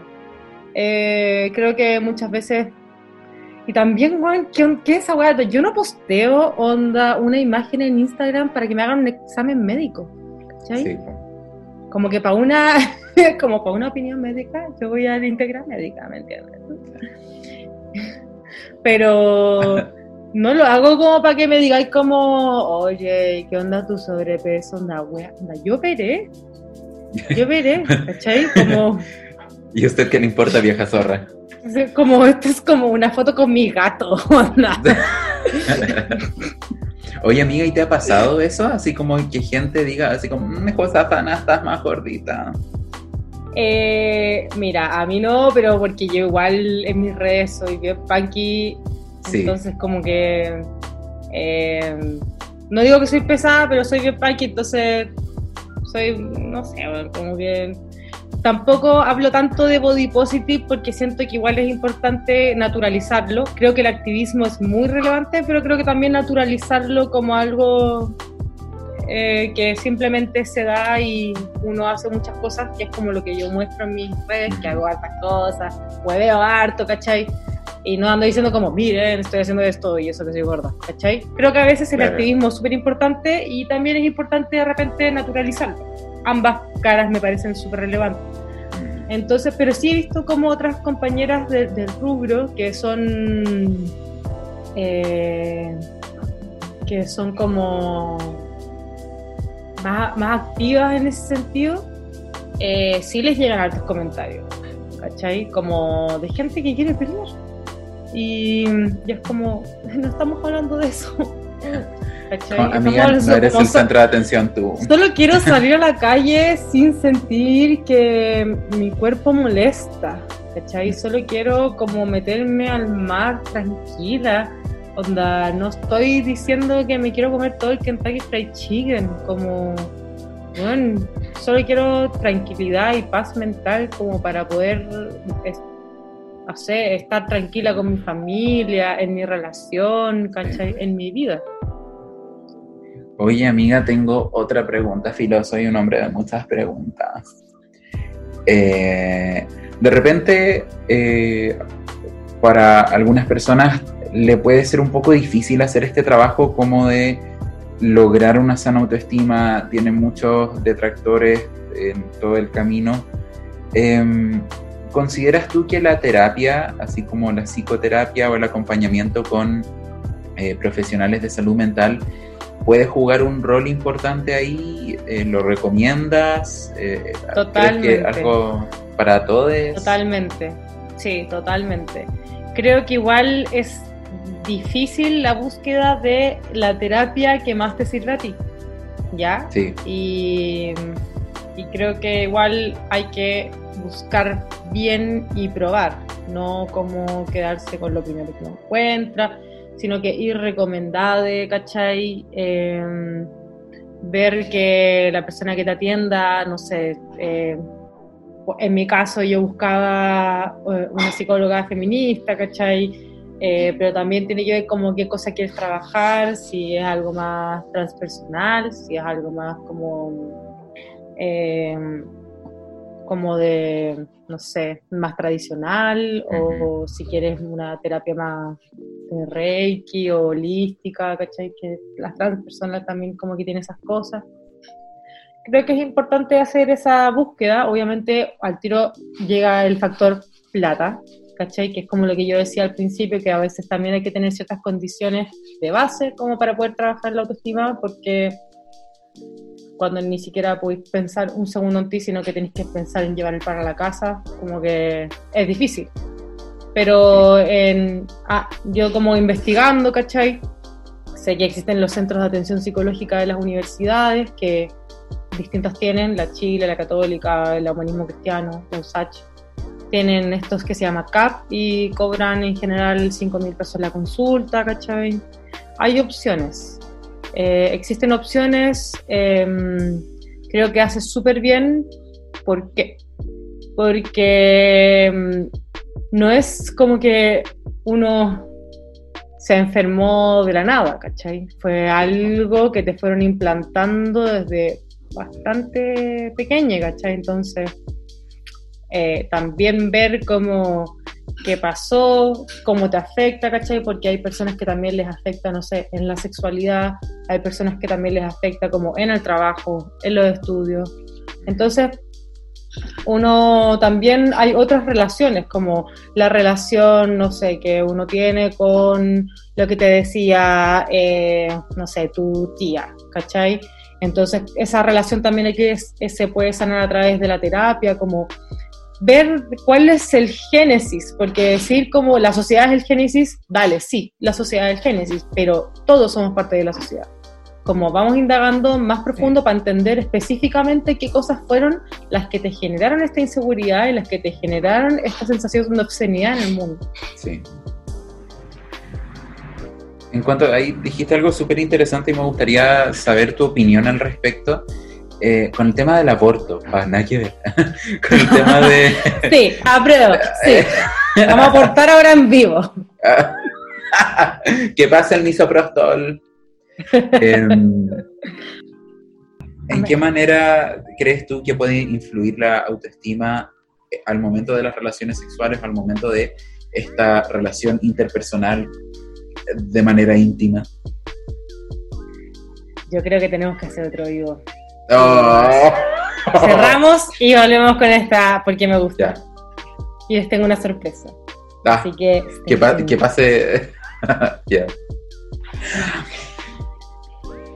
Speaker 2: eh, creo que muchas veces... Y también, Juan, ¿qué, ¿qué, es esa? Yo no posteo onda una imagen en Instagram para que me hagan un examen médico. ¿Cachai? Sí. Como que para una, como para una opinión médica, yo voy a la integral médica, ¿me entiendes? pero no lo hago como para que me digáis como, oye, ¿qué onda tu sobrepeso? Onda, wea, yo veré, yo veré, ¿cachai? Como...
Speaker 1: ¿Y usted qué le importa, vieja zorra?
Speaker 2: Como, esto es como una foto con mi gato, onda.
Speaker 1: Oye, amiga, ¿y te ha pasado eso? Así como que gente diga, así como, mejor Safana, estás más gordita.
Speaker 2: Eh, mira, a mí no, pero porque yo igual en mis redes soy bien punky, entonces como que eh, no digo que soy pesada, pero soy bien punky, entonces soy, no sé, como que tampoco hablo tanto de body positive porque siento que igual es importante naturalizarlo. Creo que el activismo es muy relevante, pero creo que también naturalizarlo como algo eh, que simplemente se da y uno hace muchas cosas, que es como lo que yo muestro en mis redes, que hago hartas cosas, hueveo harto, ¿cachai? Y no ando diciendo como, miren, estoy haciendo esto y eso que soy gorda, ¿cachai? Creo que a veces el activismo es súper importante y también es importante de repente naturalizarlo. Ambas caras me parecen súper relevantes. Entonces, pero sí he visto como otras compañeras del rubro que son... Eh, que son como más, activas en ese sentido, eh, sí les llegan altos comentarios, ¿cachai? Como de gente que quiere pelear. Y, es como, no estamos hablando de eso.
Speaker 1: ¿cachai? amiga, no eres el centro de atención tú.
Speaker 2: Solo quiero salir a la calle sin sentir que mi cuerpo molesta, ¿cachai? Solo quiero como meterme al mar tranquila Onda, no estoy diciendo que me quiero comer todo el Kentucky Fried Chicken, como, bueno, solo quiero tranquilidad y paz mental como para poder hacer, estar tranquila con mi familia, en mi relación, en mi vida.
Speaker 1: Oye, amiga, tengo otra pregunta, Filo, soy un hombre de muchas preguntas. Eh, de repente, eh, para algunas personas le puede ser un poco difícil hacer este trabajo como de lograr una sana autoestima, tiene muchos detractores en todo el camino. Em, ¿Consideras tú que la terapia, así como la psicoterapia o el acompañamiento con eh, profesionales de salud mental, puede jugar un rol importante ahí? Eh, ¿Lo recomiendas?
Speaker 2: Eh, totalmente.
Speaker 1: Que algo para todos?
Speaker 2: Totalmente, sí, totalmente. Creo que igual es difícil la búsqueda de la terapia que más te sirve a ti. ¿Ya?
Speaker 1: Sí.
Speaker 2: Y, creo que igual hay que buscar bien y probar, no como quedarse con lo primero que uno encuentra, sino que ir recomendade, ¿cachai? Em, ver que la persona que te atienda, no sé, eh, en mi caso yo buscaba eh, una psicóloga feminista, ¿cachai? eh, pero también tiene que ver como qué cosa quieres trabajar, si es algo más transpersonal, si es algo más como, eh, como de, no sé, más tradicional, o si quieres una terapia más de reiki o holística, ¿cachai? Que las transpersonales también como que tienen esas cosas. Creo que es importante hacer esa búsqueda, obviamente al tiro llega el factor plata, ¿cachai? Que es como lo que yo decía al principio, que a veces también hay que tener ciertas condiciones de base como para poder trabajar la autoestima, porque cuando ni siquiera podéis pensar un segundo en ti, sino que tenéis que pensar en llevar el pan a la casa, como que es difícil. Pero en, ah, yo como investigando, ¿cachai? Sé que existen los centros de atención psicológica de las universidades, que distintas tienen, la Chile, la Católica, el Humanismo Cristiano, el USACH tienen estos que se llama CAP y cobran en general 5 mil pesos la consulta, ¿cachai? Hay opciones. Eh, existen opciones, em, creo que hace súper bien. ¿Por qué? Porque em, no es como que uno se enfermó de la nada, ¿cachai? Fue algo que te fueron implantando desde bastante pequeña, ¿cachai? Entonces, eh, también ver cómo qué pasó, cómo te afecta, ¿cachai? Porque hay personas que también les afecta, no sé, en la sexualidad, hay personas que también les afecta como en el trabajo, en los estudios. Entonces, uno también hay otras relaciones, como la relación, no sé, que uno tiene con lo que te decía, eh, no sé, tu tía, ¿cachai? Entonces, esa relación también hay que, se puede sanar a través de la terapia, como ver cuál es el génesis, porque decir como la sociedad es el génesis, dale, sí, la sociedad es el génesis, pero todos somos parte de la sociedad. Como vamos indagando más profundo para entender específicamente qué cosas fueron las que te generaron esta inseguridad y las que te generaron esta sensación de obscenidad en el mundo. Sí.
Speaker 1: En cuanto ahí dijiste algo súper interesante y me gustaría saber tu opinión al respecto eh, con el tema del aborto, ah, nada que ver. con el tema de.
Speaker 2: sí, apruebo, sí. Vamos a aportar ahora en vivo.
Speaker 1: ¿Qué pasa el misoprostol? Em, ¿En qué manera crees tú que puede influir la autoestima al momento de las relaciones sexuales, al momento de esta relación interpersonal de manera íntima?
Speaker 2: Yo creo que tenemos que hacer otro vivo. Oh. Cerramos y volvemos con esta porque me gusta. Y les tengo una sorpresa.
Speaker 1: Ah, Así que. Que, pase.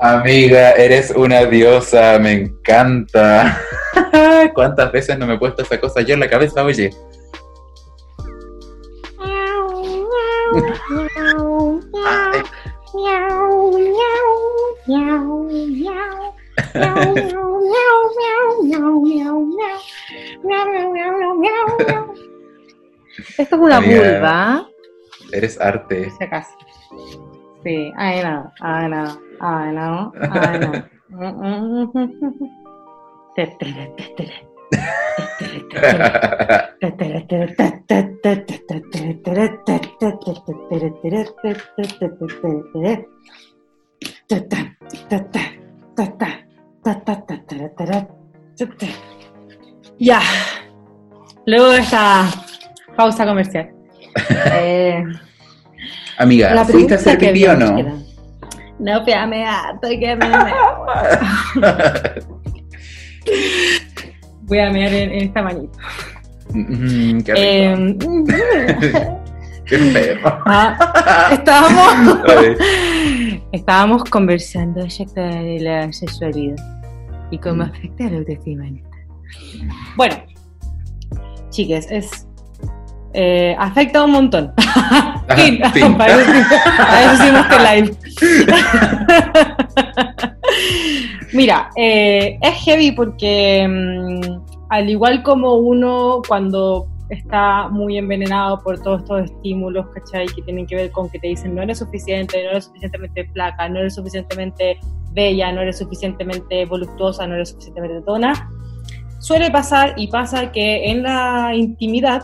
Speaker 1: Amiga, eres una diosa, me encanta. ¿Cuántas veces no me he puesto esa cosa yo en la cabeza, oye?
Speaker 2: Esto es una vulva.
Speaker 1: Eres arte.
Speaker 2: Sí, ay no, ay no, ay Ya. Luego de esta pausa comercial.
Speaker 1: eh, Amiga, ¿fuiste a hacer pipí o no?
Speaker 2: No, me estoy que me Voy a mirar en, esta manita.
Speaker 1: Mm, qué rico. Eh, qué perro.
Speaker 2: Ah, estábamos, estábamos conversando acerca de la sexualidad y cómo mm. afecta a la autoestima. Bueno, chiques, es eh, afecta un montón. fin, para, eso, hicimos que live. Mira, eh, es heavy porque mm, al igual como uno cuando está muy envenenado por todos estos estímulos, ¿cachai? Que tienen que ver con que te dicen no eres suficiente, no eres suficientemente flaca, no eres suficientemente bella, no eres suficientemente voluptuosa, no eres suficientemente tona. Suele pasar y pasa que en la intimidad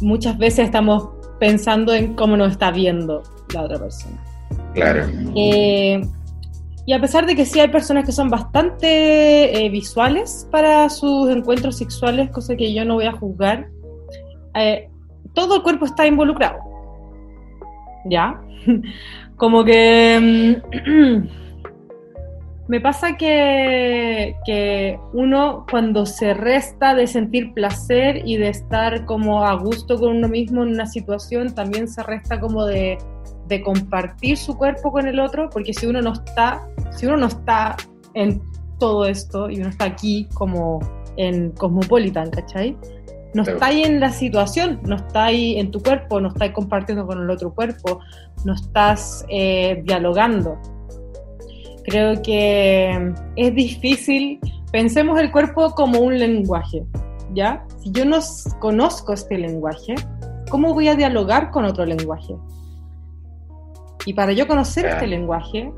Speaker 2: muchas veces estamos pensando en cómo nos está viendo la otra persona.
Speaker 1: Claro.
Speaker 2: Eh, y a pesar de que sí hay personas que son bastante eh, visuales para sus encuentros sexuales, cosa que yo no voy a juzgar, eh, todo el cuerpo está involucrado. ¿Ya? Como que... Mm, me pasa que, que, uno cuando se resta de sentir placer y de estar como a gusto con uno mismo en una situación, también se resta como de, de compartir su cuerpo con el otro, porque si uno no está, si uno no está en todo esto y uno está aquí como en Cosmopolitan, ¿cachai? No está ahí en la situación, no está ahí en tu cuerpo, no estás compartiendo con el otro cuerpo, no estás eh, dialogando. Creo que es difícil, pensemos el cuerpo como un lenguaje, ¿ya? Si yo no conozco este lenguaje, ¿cómo voy a dialogar con otro lenguaje? Y para yo conocer este lenguaje,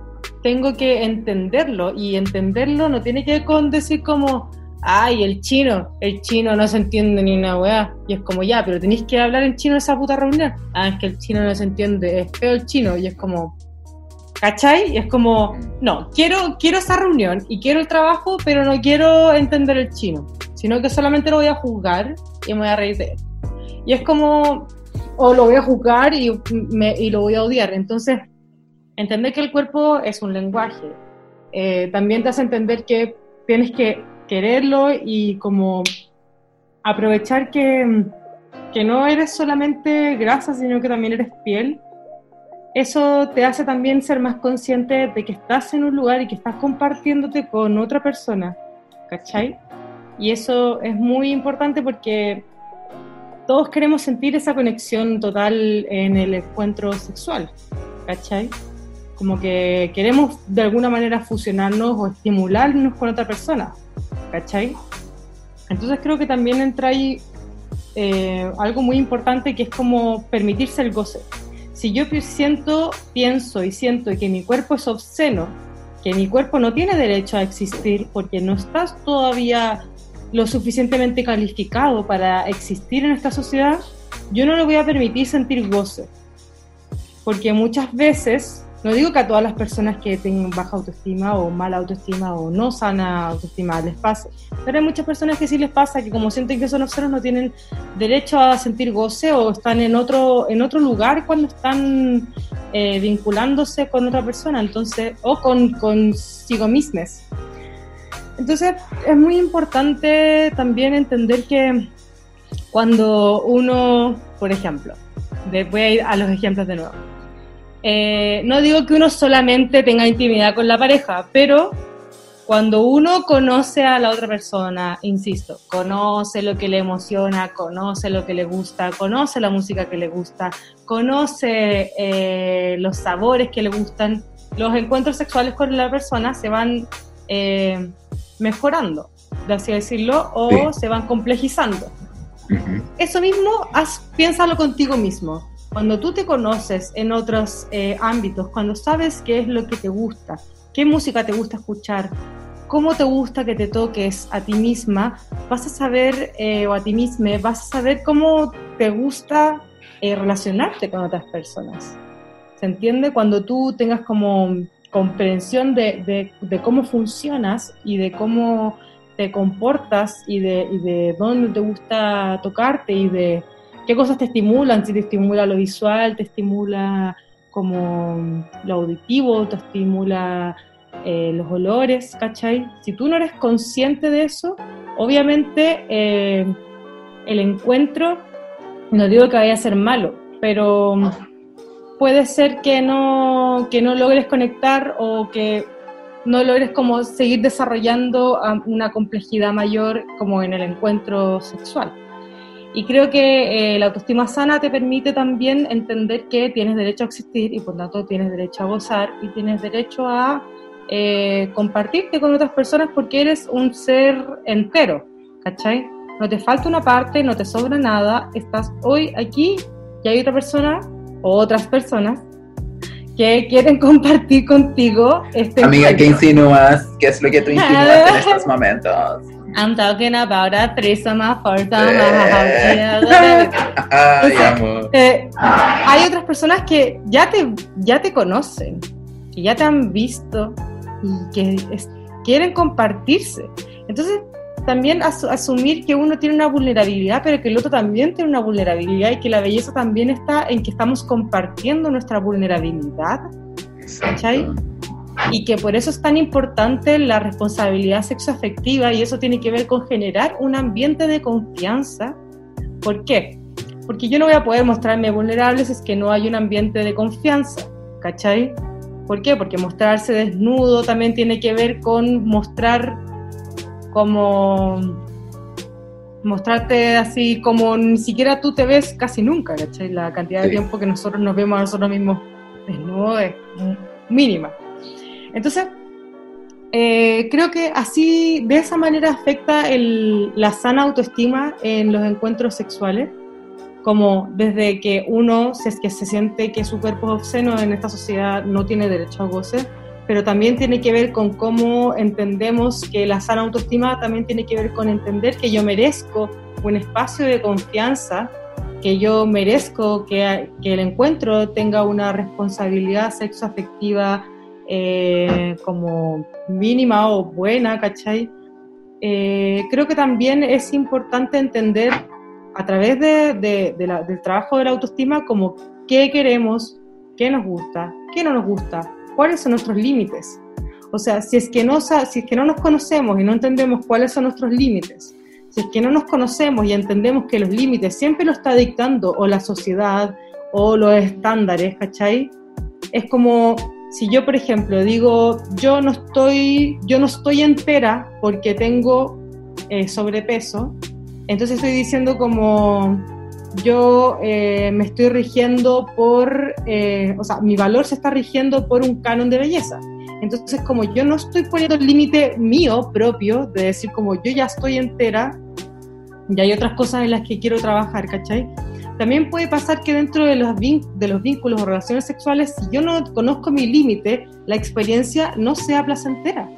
Speaker 2: tengo que entenderlo y entenderlo no tiene que ver con decir como, ay, el chino, el chino no se entiende ni una weá. Y es como, ya, pero tenéis que hablar en chino en esa puta reunión. Ah, es que el chino no se entiende, es feo el chino. Y es como, ¿cachai? Y es como, no, quiero, quiero esa reunión y quiero el trabajo, pero no quiero entender el chino, sino que solamente lo voy a juzgar y me voy a reír de él. Y es como, o lo voy a juzgar y, y lo voy a odiar. Entonces, entender que el cuerpo es un lenguaje. Eh, también te hace entender que tienes que quererlo y como aprovechar que, que no eres solamente grasa, sino que también eres piel. Eso te hace también ser más consciente de que estás en un lugar y que estás compartiéndote con otra persona, ¿cachai? Y eso es muy importante porque todos queremos sentir esa conexión total en el encuentro sexual, ¿cachai? Como que queremos de alguna manera fusionarnos o estimularnos con otra persona, ¿cachai? Entonces creo que también entra ahí eh, algo muy importante que es como permitirse el goce. Si yo siento, pienso y siento que mi cuerpo es obsceno, que mi cuerpo no tiene derecho a existir porque no estás todavía lo suficientemente calificado para existir en esta sociedad, yo no le voy a permitir sentir goce. Porque muchas veces, no digo que a todas las personas que tengan baja autoestima o mala autoestima o no sana autoestima les pase, pero hay muchas personas que sí les pasa que como sienten que son observos no tienen derecho a sentir goce o están en otro, en otro lugar cuando están eh, vinculándose con otra persona, entonces, o con consigo mismas. Entonces es muy importante también entender que cuando uno, por ejemplo, voy a ir a los ejemplos de nuevo. Eh, no digo que uno solamente tenga intimidad con la pareja, pero cuando uno conoce a la otra persona, insisto, conoce lo que le emociona, conoce lo que le gusta, conoce la música que le gusta, conoce eh, los sabores que le gustan, los encuentros sexuales con la persona se van eh, mejorando, de así decirlo, o se van complejizando. Eso mismo, haz, piénsalo contigo mismo. Cuando tú te conoces en otros eh, ámbitos, cuando sabes qué es lo que te gusta, qué música te gusta escuchar, cómo te gusta que te toques a ti misma, vas a saber, eh, o a ti misma, vas a saber cómo te gusta eh, relacionarte con otras personas. ¿Se entiende? Cuando tú tengas como comprensión de, cómo funcionas y de cómo te comportas y de, y de dónde te gusta tocarte y de qué cosas te estimulan, si te estimula lo visual, te estimula como lo auditivo, te estimula eh, los olores, ¿cachai? Si tú no eres consciente de eso, obviamente eh, el encuentro, no digo que vaya a ser malo, pero puede ser que no, que no logres conectar o que no logres como seguir desarrollando una complejidad mayor como en el encuentro sexual. Y creo que eh, la autoestima sana te permite también entender que tienes derecho a existir y por tanto tienes derecho a gozar y tienes derecho a eh, compartirte con otras personas porque eres un ser entero, ¿cachai? No te falta una parte, no te sobra nada, estás hoy aquí y hay otra persona o otras personas que quieren compartir contigo este
Speaker 1: Amiga, ¿qué insinúas? ¿Qué es lo que tú insinúas en estos momentos?
Speaker 2: I'm talking about a threesome, a foursome, eh, hay otras personas que ya te, ya te conocen, que ya te han visto y que quieren compartirse. Entonces, también asumir que uno tiene una vulnerabilidad, pero que el otro también tiene una vulnerabilidad y que la belleza también está en que estamos compartiendo nuestra vulnerabilidad. ¿Cachai? Y que por eso es tan importante la responsabilidad sexoafectiva y eso tiene que ver con generar un ambiente de confianza. ¿Por qué? Porque yo no voy a poder mostrarme vulnerable si es que no hay un ambiente de confianza, ¿cachai? ¿Por qué? Porque mostrarse desnudo también tiene que ver con mostrar como mostrarte así como ni siquiera tú te ves casi nunca, ¿cachai? La cantidad de tiempo que nosotros nos vemos a nosotros mismos desnudos es mínima. Entonces, eh, creo que así, de esa manera afecta la sana autoestima en los encuentros sexuales, como desde que uno, si es que se siente que su cuerpo es obsceno en esta sociedad, no tiene derecho a goce, pero también tiene que ver con cómo entendemos que la sana autoestima también tiene que ver con entender que yo merezco un espacio de confianza, que yo merezco que, que el encuentro tenga una responsabilidad sexoafectiva eh, como mínima o buena, ¿cachai? Eh, creo que también es importante entender a través de, del trabajo de la autoestima como qué queremos, qué nos gusta, qué no nos gusta, cuáles son nuestros límites. O sea, si es, que no, si es que no nos conocemos y no entendemos cuáles son nuestros límites, si es que no nos conocemos y entendemos que los límites siempre lo está dictando o la sociedad o los estándares, ¿cachai? Es como si yo, por ejemplo, digo, yo no estoy, yo no estoy entera porque tengo eh, sobrepeso, entonces estoy diciendo como yo eh, me estoy rigiendo por, eh, o sea, mi valor se está rigiendo por un canon de belleza. Entonces, como yo no estoy poniendo el límite mío propio de decir como yo ya estoy entera, y hay otras cosas en las que quiero trabajar, ¿cachai? También puede pasar que dentro de los, de los vínculos o relaciones sexuales, si yo no conozco mi límite, la experiencia no sea placentera.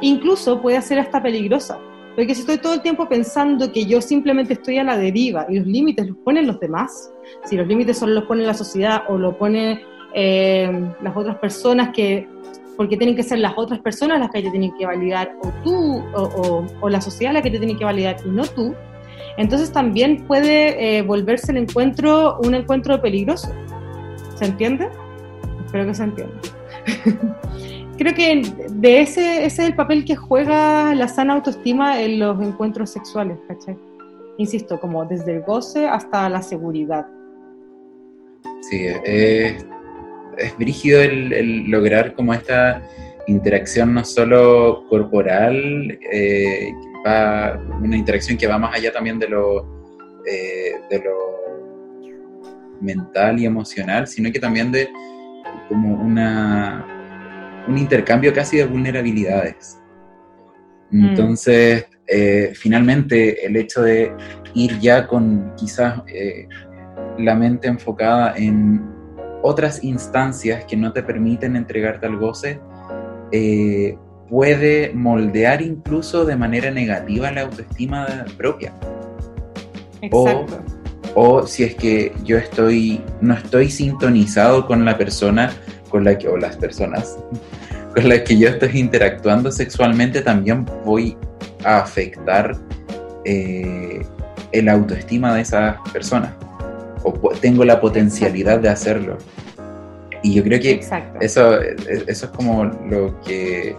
Speaker 2: Incluso puede ser hasta peligrosa. Porque si estoy todo el tiempo pensando que yo simplemente estoy a la deriva y los límites los ponen los demás, si los límites solo los pone la sociedad o lo pone eh, las otras personas que, porque tienen que ser las otras personas las que te tienen que validar, o tú, o, o la sociedad la que te tiene que validar y no tú, entonces también puede eh, volverse el encuentro un encuentro peligroso. ¿Se entiende? Espero que se entienda. Creo que de ese, ese es el papel que juega la sana autoestima en los encuentros sexuales, ¿cachai? Insisto, como desde el goce hasta la seguridad.
Speaker 1: Sí, es, es brígido el, lograr como esta interacción no solo corporal, eh, una interacción que va más allá también de lo, eh, de lo mental y emocional, sino que también de como una, un intercambio casi de vulnerabilidades. Entonces, eh, finalmente, el hecho de ir ya con quizás eh, la mente enfocada en otras instancias que no te permiten entregarte al goce, puede moldear incluso de manera negativa la autoestima propia. Exacto. O, si es que yo estoy, no estoy sintonizado con la persona con la que, o las personas con las que yo estoy interactuando sexualmente, también voy a afectar eh, el autoestima de esa persona. O tengo la potencialidad de hacerlo. Y yo creo que eso, eso es como lo que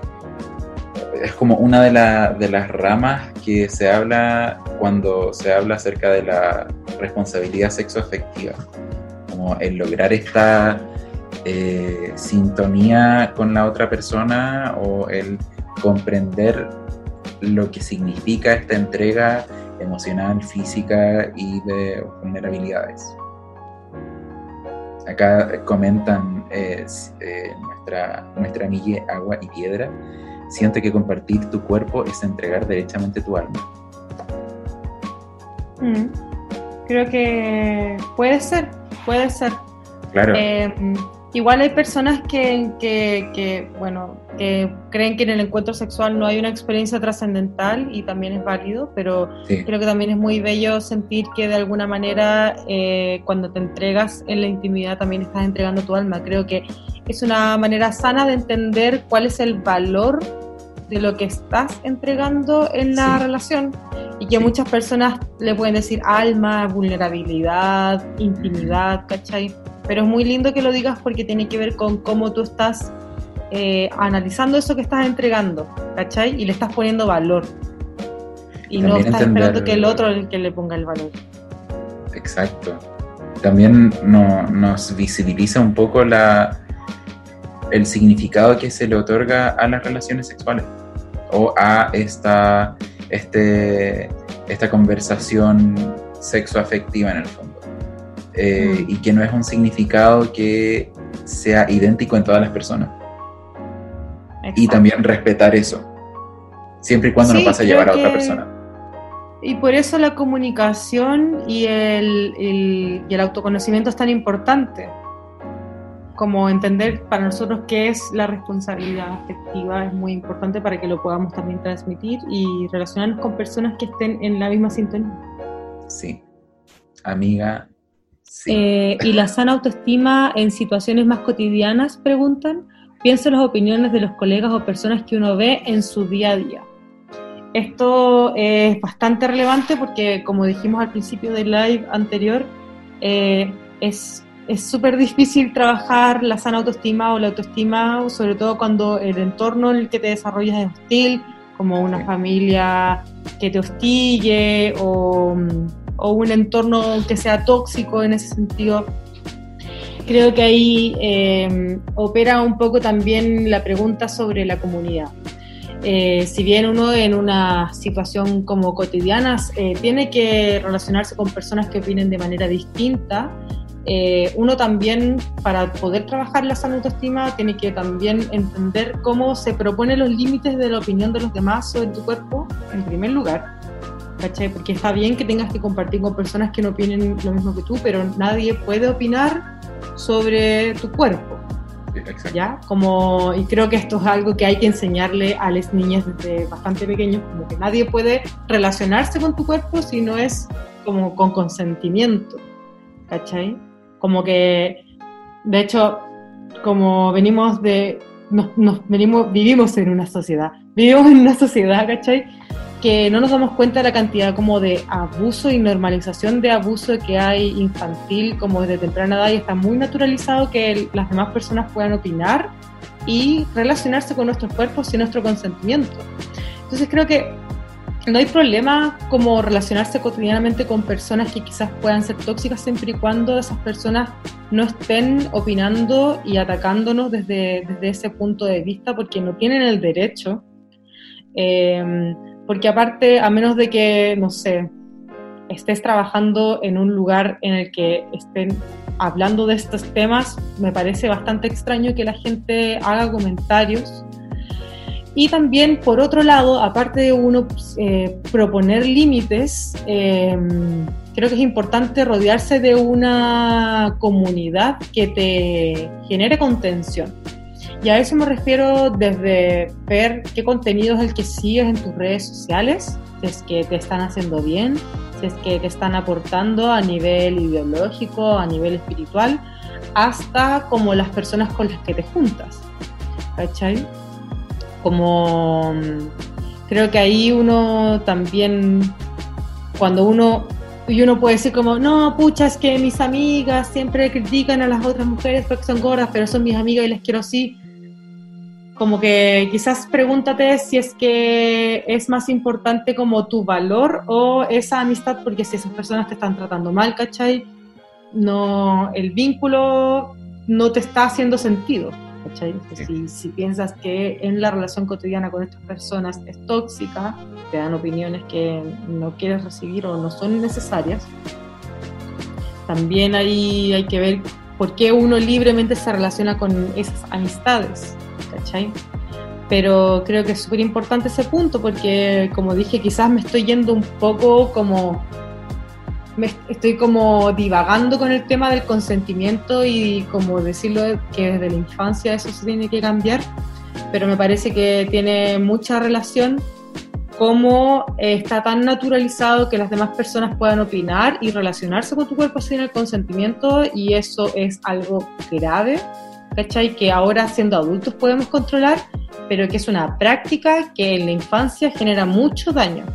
Speaker 1: es como una de, de, las ramas que se habla cuando se habla acerca de la responsabilidad sexoafectiva, como el lograr esta eh, sintonía con la otra persona o el comprender lo que significa esta entrega emocional, física y de vulnerabilidades. Acá comentan eh, eh, nuestra, nuestra amiga Agua y Piedra siente que compartir tu cuerpo es entregar derechamente tu alma.
Speaker 2: Mm. Creo que puede ser, puede ser.
Speaker 1: Claro.
Speaker 2: Em, Igual hay personas que, que, bueno, que creen que en el encuentro sexual no hay una experiencia trascendental y también es válido, pero creo que también es muy bello sentir que de alguna manera eh, cuando te entregas en la intimidad también estás entregando tu alma. Creo que es una manera sana de entender cuál es el valor de lo que estás entregando en la relación y que muchas personas le pueden decir alma, vulnerabilidad, intimidad, ¿cachai? Pero es muy lindo que lo digas porque tiene que ver con cómo tú estás eh, analizando eso que estás entregando, ¿cachai? Y le estás poniendo valor. Y no estás esperando que el otro el que le ponga el valor.
Speaker 1: Exacto. También nos visibiliza un poco la, el significado que se le otorga a las relaciones sexuales o a esta, este, esta conversación sexoafectiva en el fondo. Eh, mm. Y que no es un significado que sea idéntico en todas las personas. Y también respetar eso, siempre y cuando no pasa a llevar a otra persona.
Speaker 2: Y por eso la comunicación y el, y el autoconocimiento es tan importante como entender para nosotros qué es la responsabilidad afectiva es muy importante para que lo podamos también transmitir y relacionarnos con personas que estén en la misma sintonía.
Speaker 1: Sí, amiga. Sí.
Speaker 2: Eh, y la sana autoestima en situaciones más cotidianas, preguntan, piensa en las opiniones de los colegas o personas que uno ve en su día a día. Esto es bastante relevante porque, como dijimos al principio del live anterior, eh, es es súper difícil trabajar la sana autoestima o la autoestima, sobre todo cuando el entorno en el que te desarrollas es hostil, como una familia que te hostille o, un entorno que sea tóxico en ese sentido. Creo que ahí eh, opera un poco también la pregunta sobre la comunidad. Eh, si bien uno en una situación como cotidiana eh, tiene que relacionarse con personas que opinen de manera distinta, uno también, para poder trabajar la sana autoestima, tiene que también entender cómo se proponen los límites de la opinión de los demás sobre tu cuerpo, en primer lugar. ¿Cachai? Porque está bien que tengas que compartir con personas que no opinen lo mismo que tú, pero nadie puede opinar sobre tu cuerpo. ¿Ya? Como, y creo que esto es algo que hay que enseñarle a las niñas desde bastante pequeños, como que nadie puede relacionarse con tu cuerpo si no es como con consentimiento, ¿cachai? Como que, de hecho, como venimos de, nos, venimos, vivimos en una sociedad, vivimos en una sociedad, ¿cachai? Que no nos damos cuenta de la cantidad como de abuso y normalización de abuso que hay infantil como desde temprana edad y está muy naturalizado que las demás personas puedan opinar y relacionarse con nuestros cuerpos sin nuestro consentimiento. Entonces creo que no hay problema como relacionarse cotidianamente con personas que quizás puedan ser tóxicas siempre y cuando esas personas no estén opinando y atacándonos desde, ese punto de vista porque no tienen el derecho. Em, porque aparte, a menos de que, no sé, estés trabajando en un lugar en el que estén hablando de estos temas, me parece bastante extraño que la gente haga comentarios y también, por otro lado, aparte de uno pues, eh, proponer límites, em, creo que es importante rodearse de una comunidad que te genere contención. Y a eso me refiero desde ver qué contenido es el que sigues en tus redes sociales, si es que te están haciendo bien, si es que te están aportando a nivel ideológico, a nivel espiritual, hasta como las personas con las que te juntas. ¿Cachai? como creo que ahí uno también, cuando uno, y uno puede decir como, no, pucha, es que mis amigas siempre critican a las otras mujeres porque son gordas, pero son mis amigas y les quiero así. Como que quizás pregúntate si es que es más importante como tu valor o esa amistad, porque si esas personas te están tratando mal, ¿cachai? No, el vínculo no te está haciendo sentido. Si, piensas que en la relación cotidiana con estas personas es tóxica, te dan opiniones que no quieres recibir o no son necesarias, también ahí hay que ver por qué uno libremente se relaciona con esas amistades, ¿cachai? Pero creo que es súper importante ese punto porque, como dije, quizás me estoy yendo un poco como me estoy como divagando con el tema del consentimiento y como decirlo que desde la infancia eso se tiene que cambiar, pero me parece que tiene mucha relación cómo está tan naturalizado que las demás personas puedan opinar y relacionarse con tu cuerpo sin el consentimiento y eso es algo grave, ¿cachai? Que ahora siendo adultos podemos controlar, pero que es una práctica que en la infancia genera mucho daño,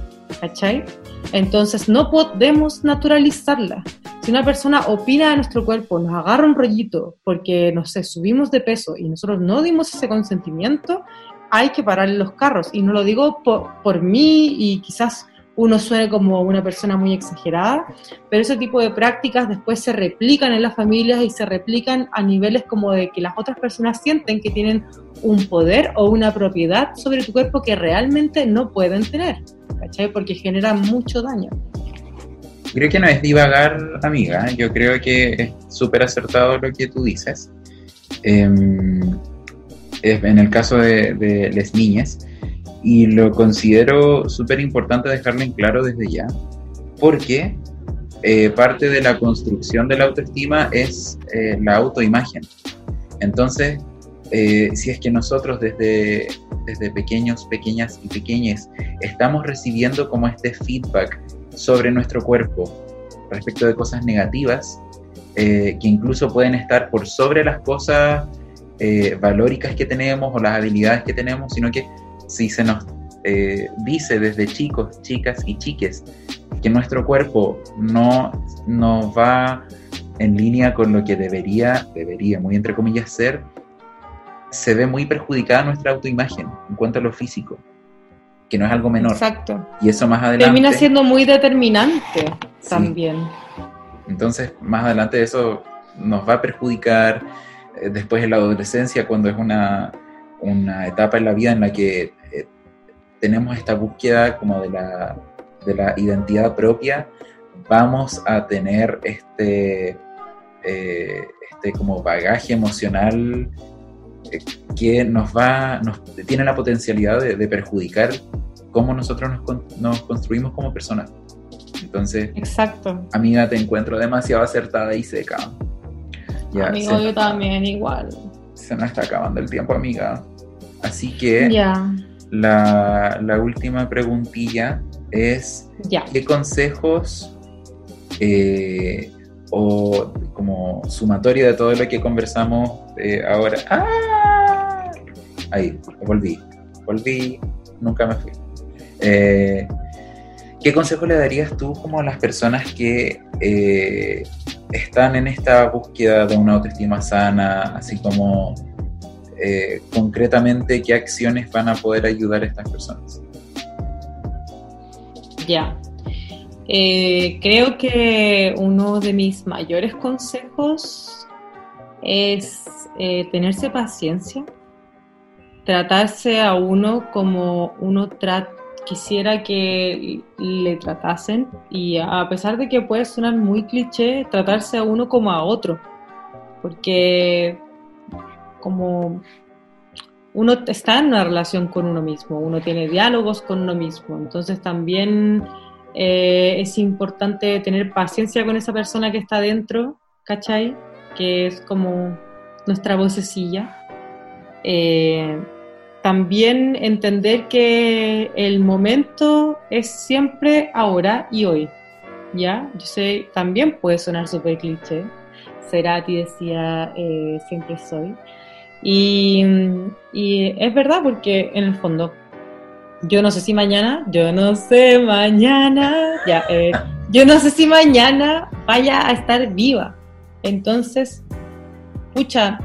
Speaker 2: ¿cachai? Entonces no podemos naturalizarla. Si una persona opina de nuestro cuerpo, nos agarra un rollito porque, no sé, subimos de peso y nosotros no dimos ese consentimiento, hay que parar los carros. Y no lo digo por, por mí y quizás uno suene como una persona muy exagerada, pero ese tipo de prácticas después se replican en las familias y se replican a niveles como de que las otras personas sienten que tienen un poder o una propiedad sobre tu cuerpo que realmente no pueden tener, ¿cachai? Porque generan mucho daño.
Speaker 1: Creo que no es divagar, amiga, yo creo que es súper acertado lo que tú dices. Em, en el caso de, las niñas, y lo considero súper importante dejarlo en claro desde ya, porque eh, parte de la construcción de la autoestima es eh, la autoimagen. Entonces, eh, si es que nosotros desde, desde pequeños, pequeñas y pequeñas estamos recibiendo como este feedback sobre nuestro cuerpo respecto de cosas negativas, que incluso pueden estar por sobre las cosas eh, valóricas que tenemos o las habilidades que tenemos, sino que si se nos eh, dice desde chicos, chicas y chiques que nuestro cuerpo no, no va en línea con lo que debería, debería, muy entre comillas, ser, se ve muy perjudicada nuestra autoimagen en cuanto a lo físico, que no es algo menor.
Speaker 2: Exacto.
Speaker 1: Y eso más adelante...
Speaker 2: Termina siendo muy determinante también.
Speaker 1: Entonces, más adelante eso nos va a perjudicar, eh, después en la adolescencia, cuando es una, una etapa en la vida en la que tenemos esta búsqueda como de la, de la identidad propia, vamos a tener este, eh, este como bagaje emocional que nos va, nos tiene la potencialidad de, perjudicar cómo nosotros nos, nos, construimos como personas. Entonces,
Speaker 2: Exacto.
Speaker 1: amiga, te encuentro demasiado acertada y seca.
Speaker 2: Amigo, yo también igual.
Speaker 1: Se nos está acabando el tiempo, amiga. Así que la, la, última preguntilla es, ¿qué consejos eh, o como sumatoria de todo lo que conversamos eh, ahora? ¡Ah! Ahí, volví, volví, nunca me fui. Eh, ¿Qué consejo le darías tú como a las personas que están en esta búsqueda de una autoestima sana, así como eh, concretamente qué acciones van a poder ayudar a estas personas.
Speaker 2: Ya. Eh, creo que uno de mis mayores consejos es eh, tenerse paciencia, tratarse a uno como uno quisiera que le tratasen y a pesar de que puede sonar muy cliché, tratarse a uno como a otro, porque como uno está en una relación con uno mismo, uno tiene diálogos con uno mismo, entonces también eh, es importante tener paciencia con esa persona que está dentro, ¿cachai? Que es como nuestra vocecilla. Eh, también entender que el momento es siempre ahora y hoy. ¿Ya? Yo sé, también puede sonar súper cliché. Serati decía, eh, siempre soy. Y, es verdad porque en el fondo, yo no sé si mañana, yo no sé mañana, ya, eh, yo no sé si mañana vaya a estar viva. Entonces, pucha,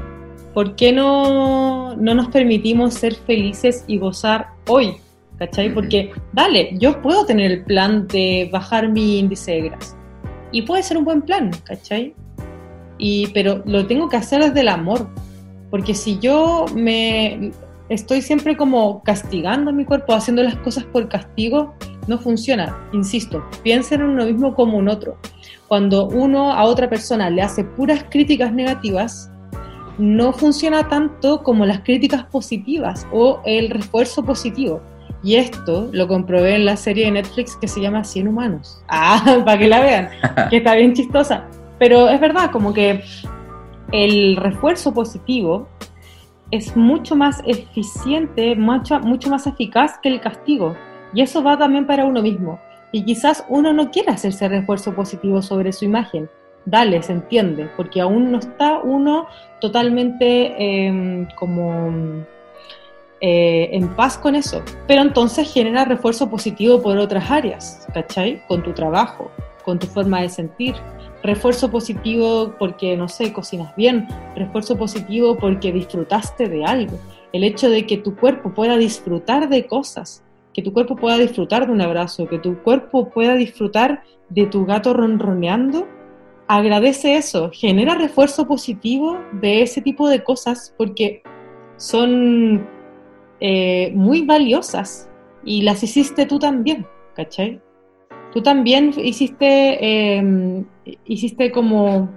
Speaker 2: ¿por qué no, nos permitimos ser felices y gozar hoy? ¿Cachai? Porque, dale, yo puedo tener el plan de bajar mi índice de grasa. Y puede ser un buen plan, ¿cachai? Y, pero lo tengo que hacer desde el amor. Porque si yo me estoy siempre como castigando a mi cuerpo, haciendo las cosas por castigo, no funciona. Insisto, piensen en uno mismo como un otro. Cuando uno a otra persona le hace puras críticas negativas, no funciona tanto como las críticas positivas o el refuerzo positivo. Y esto lo comprobé en la serie de Netflix que se llama 100 humanos. Ah, para que la vean, que está bien chistosa. Pero es verdad, como que el refuerzo positivo es mucho más eficiente, mucho, más eficaz que el castigo. Y eso va también para uno mismo. Y quizás uno no quiera hacerse refuerzo positivo sobre su imagen. Dale, se entiende, porque aún no está uno totalmente em, como eh, en paz con eso. Pero entonces genera refuerzo positivo por otras áreas, ¿cachai? Con tu trabajo, con tu forma de sentir, refuerzo positivo porque, no sé, cocinas bien, refuerzo positivo porque disfrutaste de algo. El hecho de que tu cuerpo pueda disfrutar de cosas, que tu cuerpo pueda disfrutar de un abrazo, que tu cuerpo pueda disfrutar de tu gato ronroneando, agradece eso, genera refuerzo positivo de ese tipo de cosas porque son eh, muy valiosas y las hiciste tú también, ¿cachai? Tú también hiciste, em, hiciste como,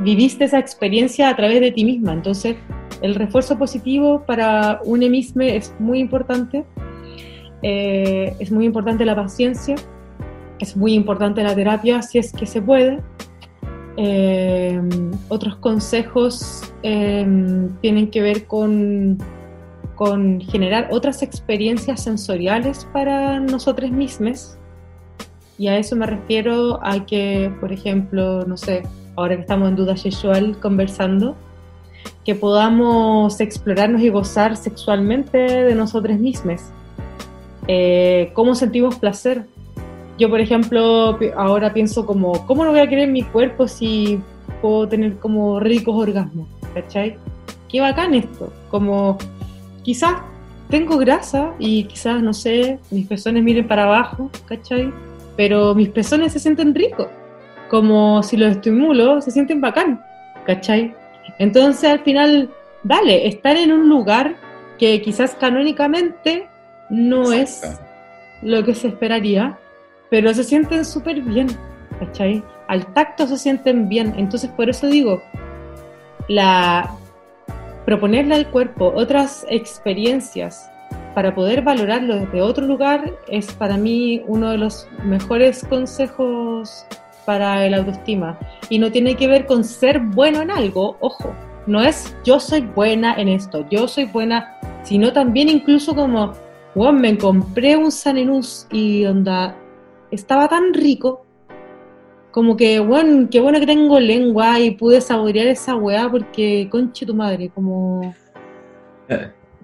Speaker 2: viviste esa experiencia a través de ti misma. Entonces, el refuerzo positivo para un mismo es muy importante. Eh, es muy importante la paciencia, es muy importante la terapia si es que se puede. Em, otros consejos em, tienen que ver con, con generar otras experiencias sensoriales para nosotros mismos y a eso me refiero a que, por ejemplo, no sé, ahora que estamos en duda sexual conversando, que podamos explorarnos y gozar sexualmente de nosotros mismos. Eh, ¿Cómo sentimos placer? Yo, por ejemplo, ahora pienso como, ¿cómo no voy a querer mi cuerpo si puedo tener como ricos orgasmos? ¿Cachai? Qué bacán esto. Como, quizás tengo grasa y quizás, no sé, mis pezones miren para abajo, ¿cachai? Pero mis pezones se sienten ricos, como si los estimulo, se sienten bacán, ¿cachai? Entonces al final, dale, estar en un lugar que quizás canónicamente no es lo que se esperaría, pero se sienten súper bien, ¿cachai? Al tacto se sienten bien, entonces por eso digo, la proponerle al cuerpo otras experiencias para poder valorarlo desde otro lugar es para mí uno de los mejores consejos para el autoestima. Y no tiene que ver con ser bueno en algo, ojo, no es yo soy buena en esto, yo soy buena, sino también incluso como, wow, me compré un Sanenus y onda, estaba tan rico, como que, bueno, qué bueno que tengo lengua y pude saborear esa weá porque, conche tu madre, como...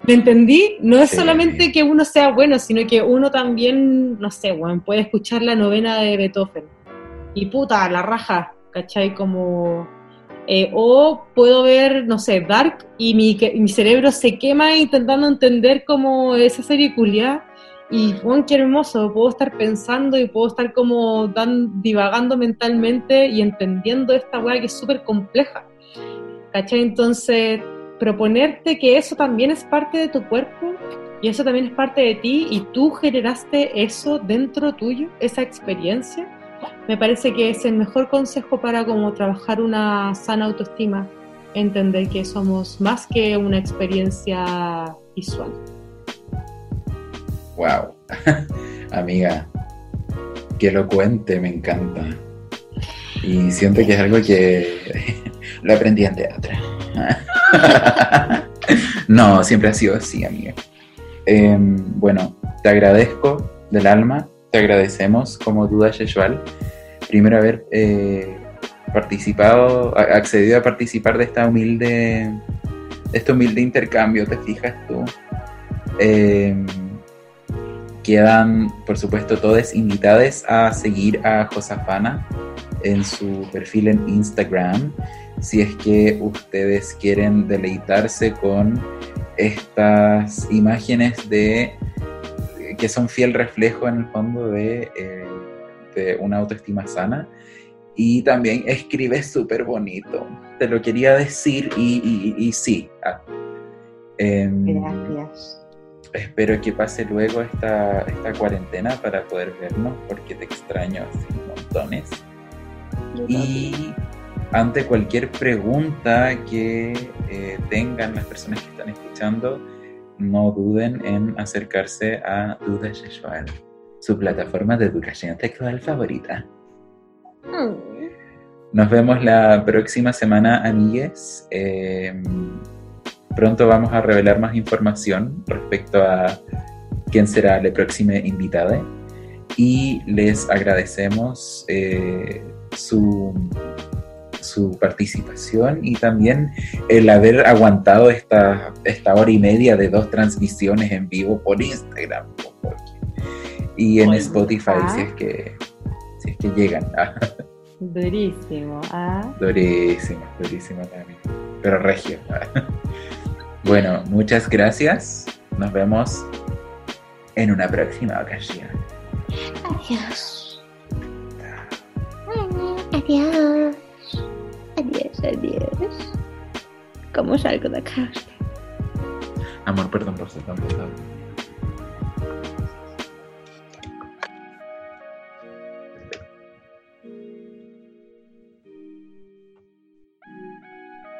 Speaker 2: ¿Me entendí? No es solamente que uno sea bueno, sino que uno también, no sé, bueno, puede escuchar la novena de Beethoven. Y puta, la raja, ¿cachai? Como... Eh, o puedo ver, no sé, Dark y mi, mi cerebro se quema intentando entender como esa serie culia. Y, bueno, qué hermoso, puedo estar pensando y puedo estar como dan, divagando mentalmente y entendiendo esta weá que es súper compleja. ¿Cachai? Entonces, proponerte que eso también es parte de tu cuerpo y eso también es parte de ti y tú generaste eso dentro tuyo, esa experiencia, me parece que es el mejor consejo para como trabajar una sana autoestima, entender que somos más que una experiencia visual.
Speaker 1: Wow, amiga, que lo cuente, me encanta. Y siento que es algo que lo aprendí en teatro. no, siempre ha sido así, amiga. Em, bueno, te agradezco del alma, te agradecemos como duda sexual. Primero haber eh, participado, accedido a participar de esta humilde, de este humilde intercambio, te fijas tú. Em, quedan, por supuesto, todas invitadas a seguir a Josafana en su perfil en Instagram si es que ustedes quieren deleitarse con estas imágenes de que son fiel reflejo en el fondo de, eh, una autoestima sana. Y también escribe súper bonito. Te lo quería decir y, sí. Ah. Em, Gracias. Espero que pase luego esta, esta cuarentena para poder vernos porque te extraño así montones. y ante cualquier pregunta que eh, tengan las personas que están escuchando, no duden en acercarse a Duda Sexual, su plataforma de educación sexual favorita. Mm. Nos vemos la próxima semana, amigues. Em, pronto vamos a revelar más información respecto a quién será la próxima invitada y les agradecemos eh, su, su participación y también el haber aguantado esta, esta hora y media de dos transmisiones en vivo por Instagram y en Spotify si es que si es que llegan.
Speaker 2: Durísimo, ¿ah?
Speaker 1: Durísimo, durísimo también. Pero regio. bueno, muchas gracias. Nos vemos en una próxima ocasión.
Speaker 2: Adiós. Adiós. Adiós, adiós. ¿Cómo salgo de acá?
Speaker 1: Amor, perdón por ser tan pesado.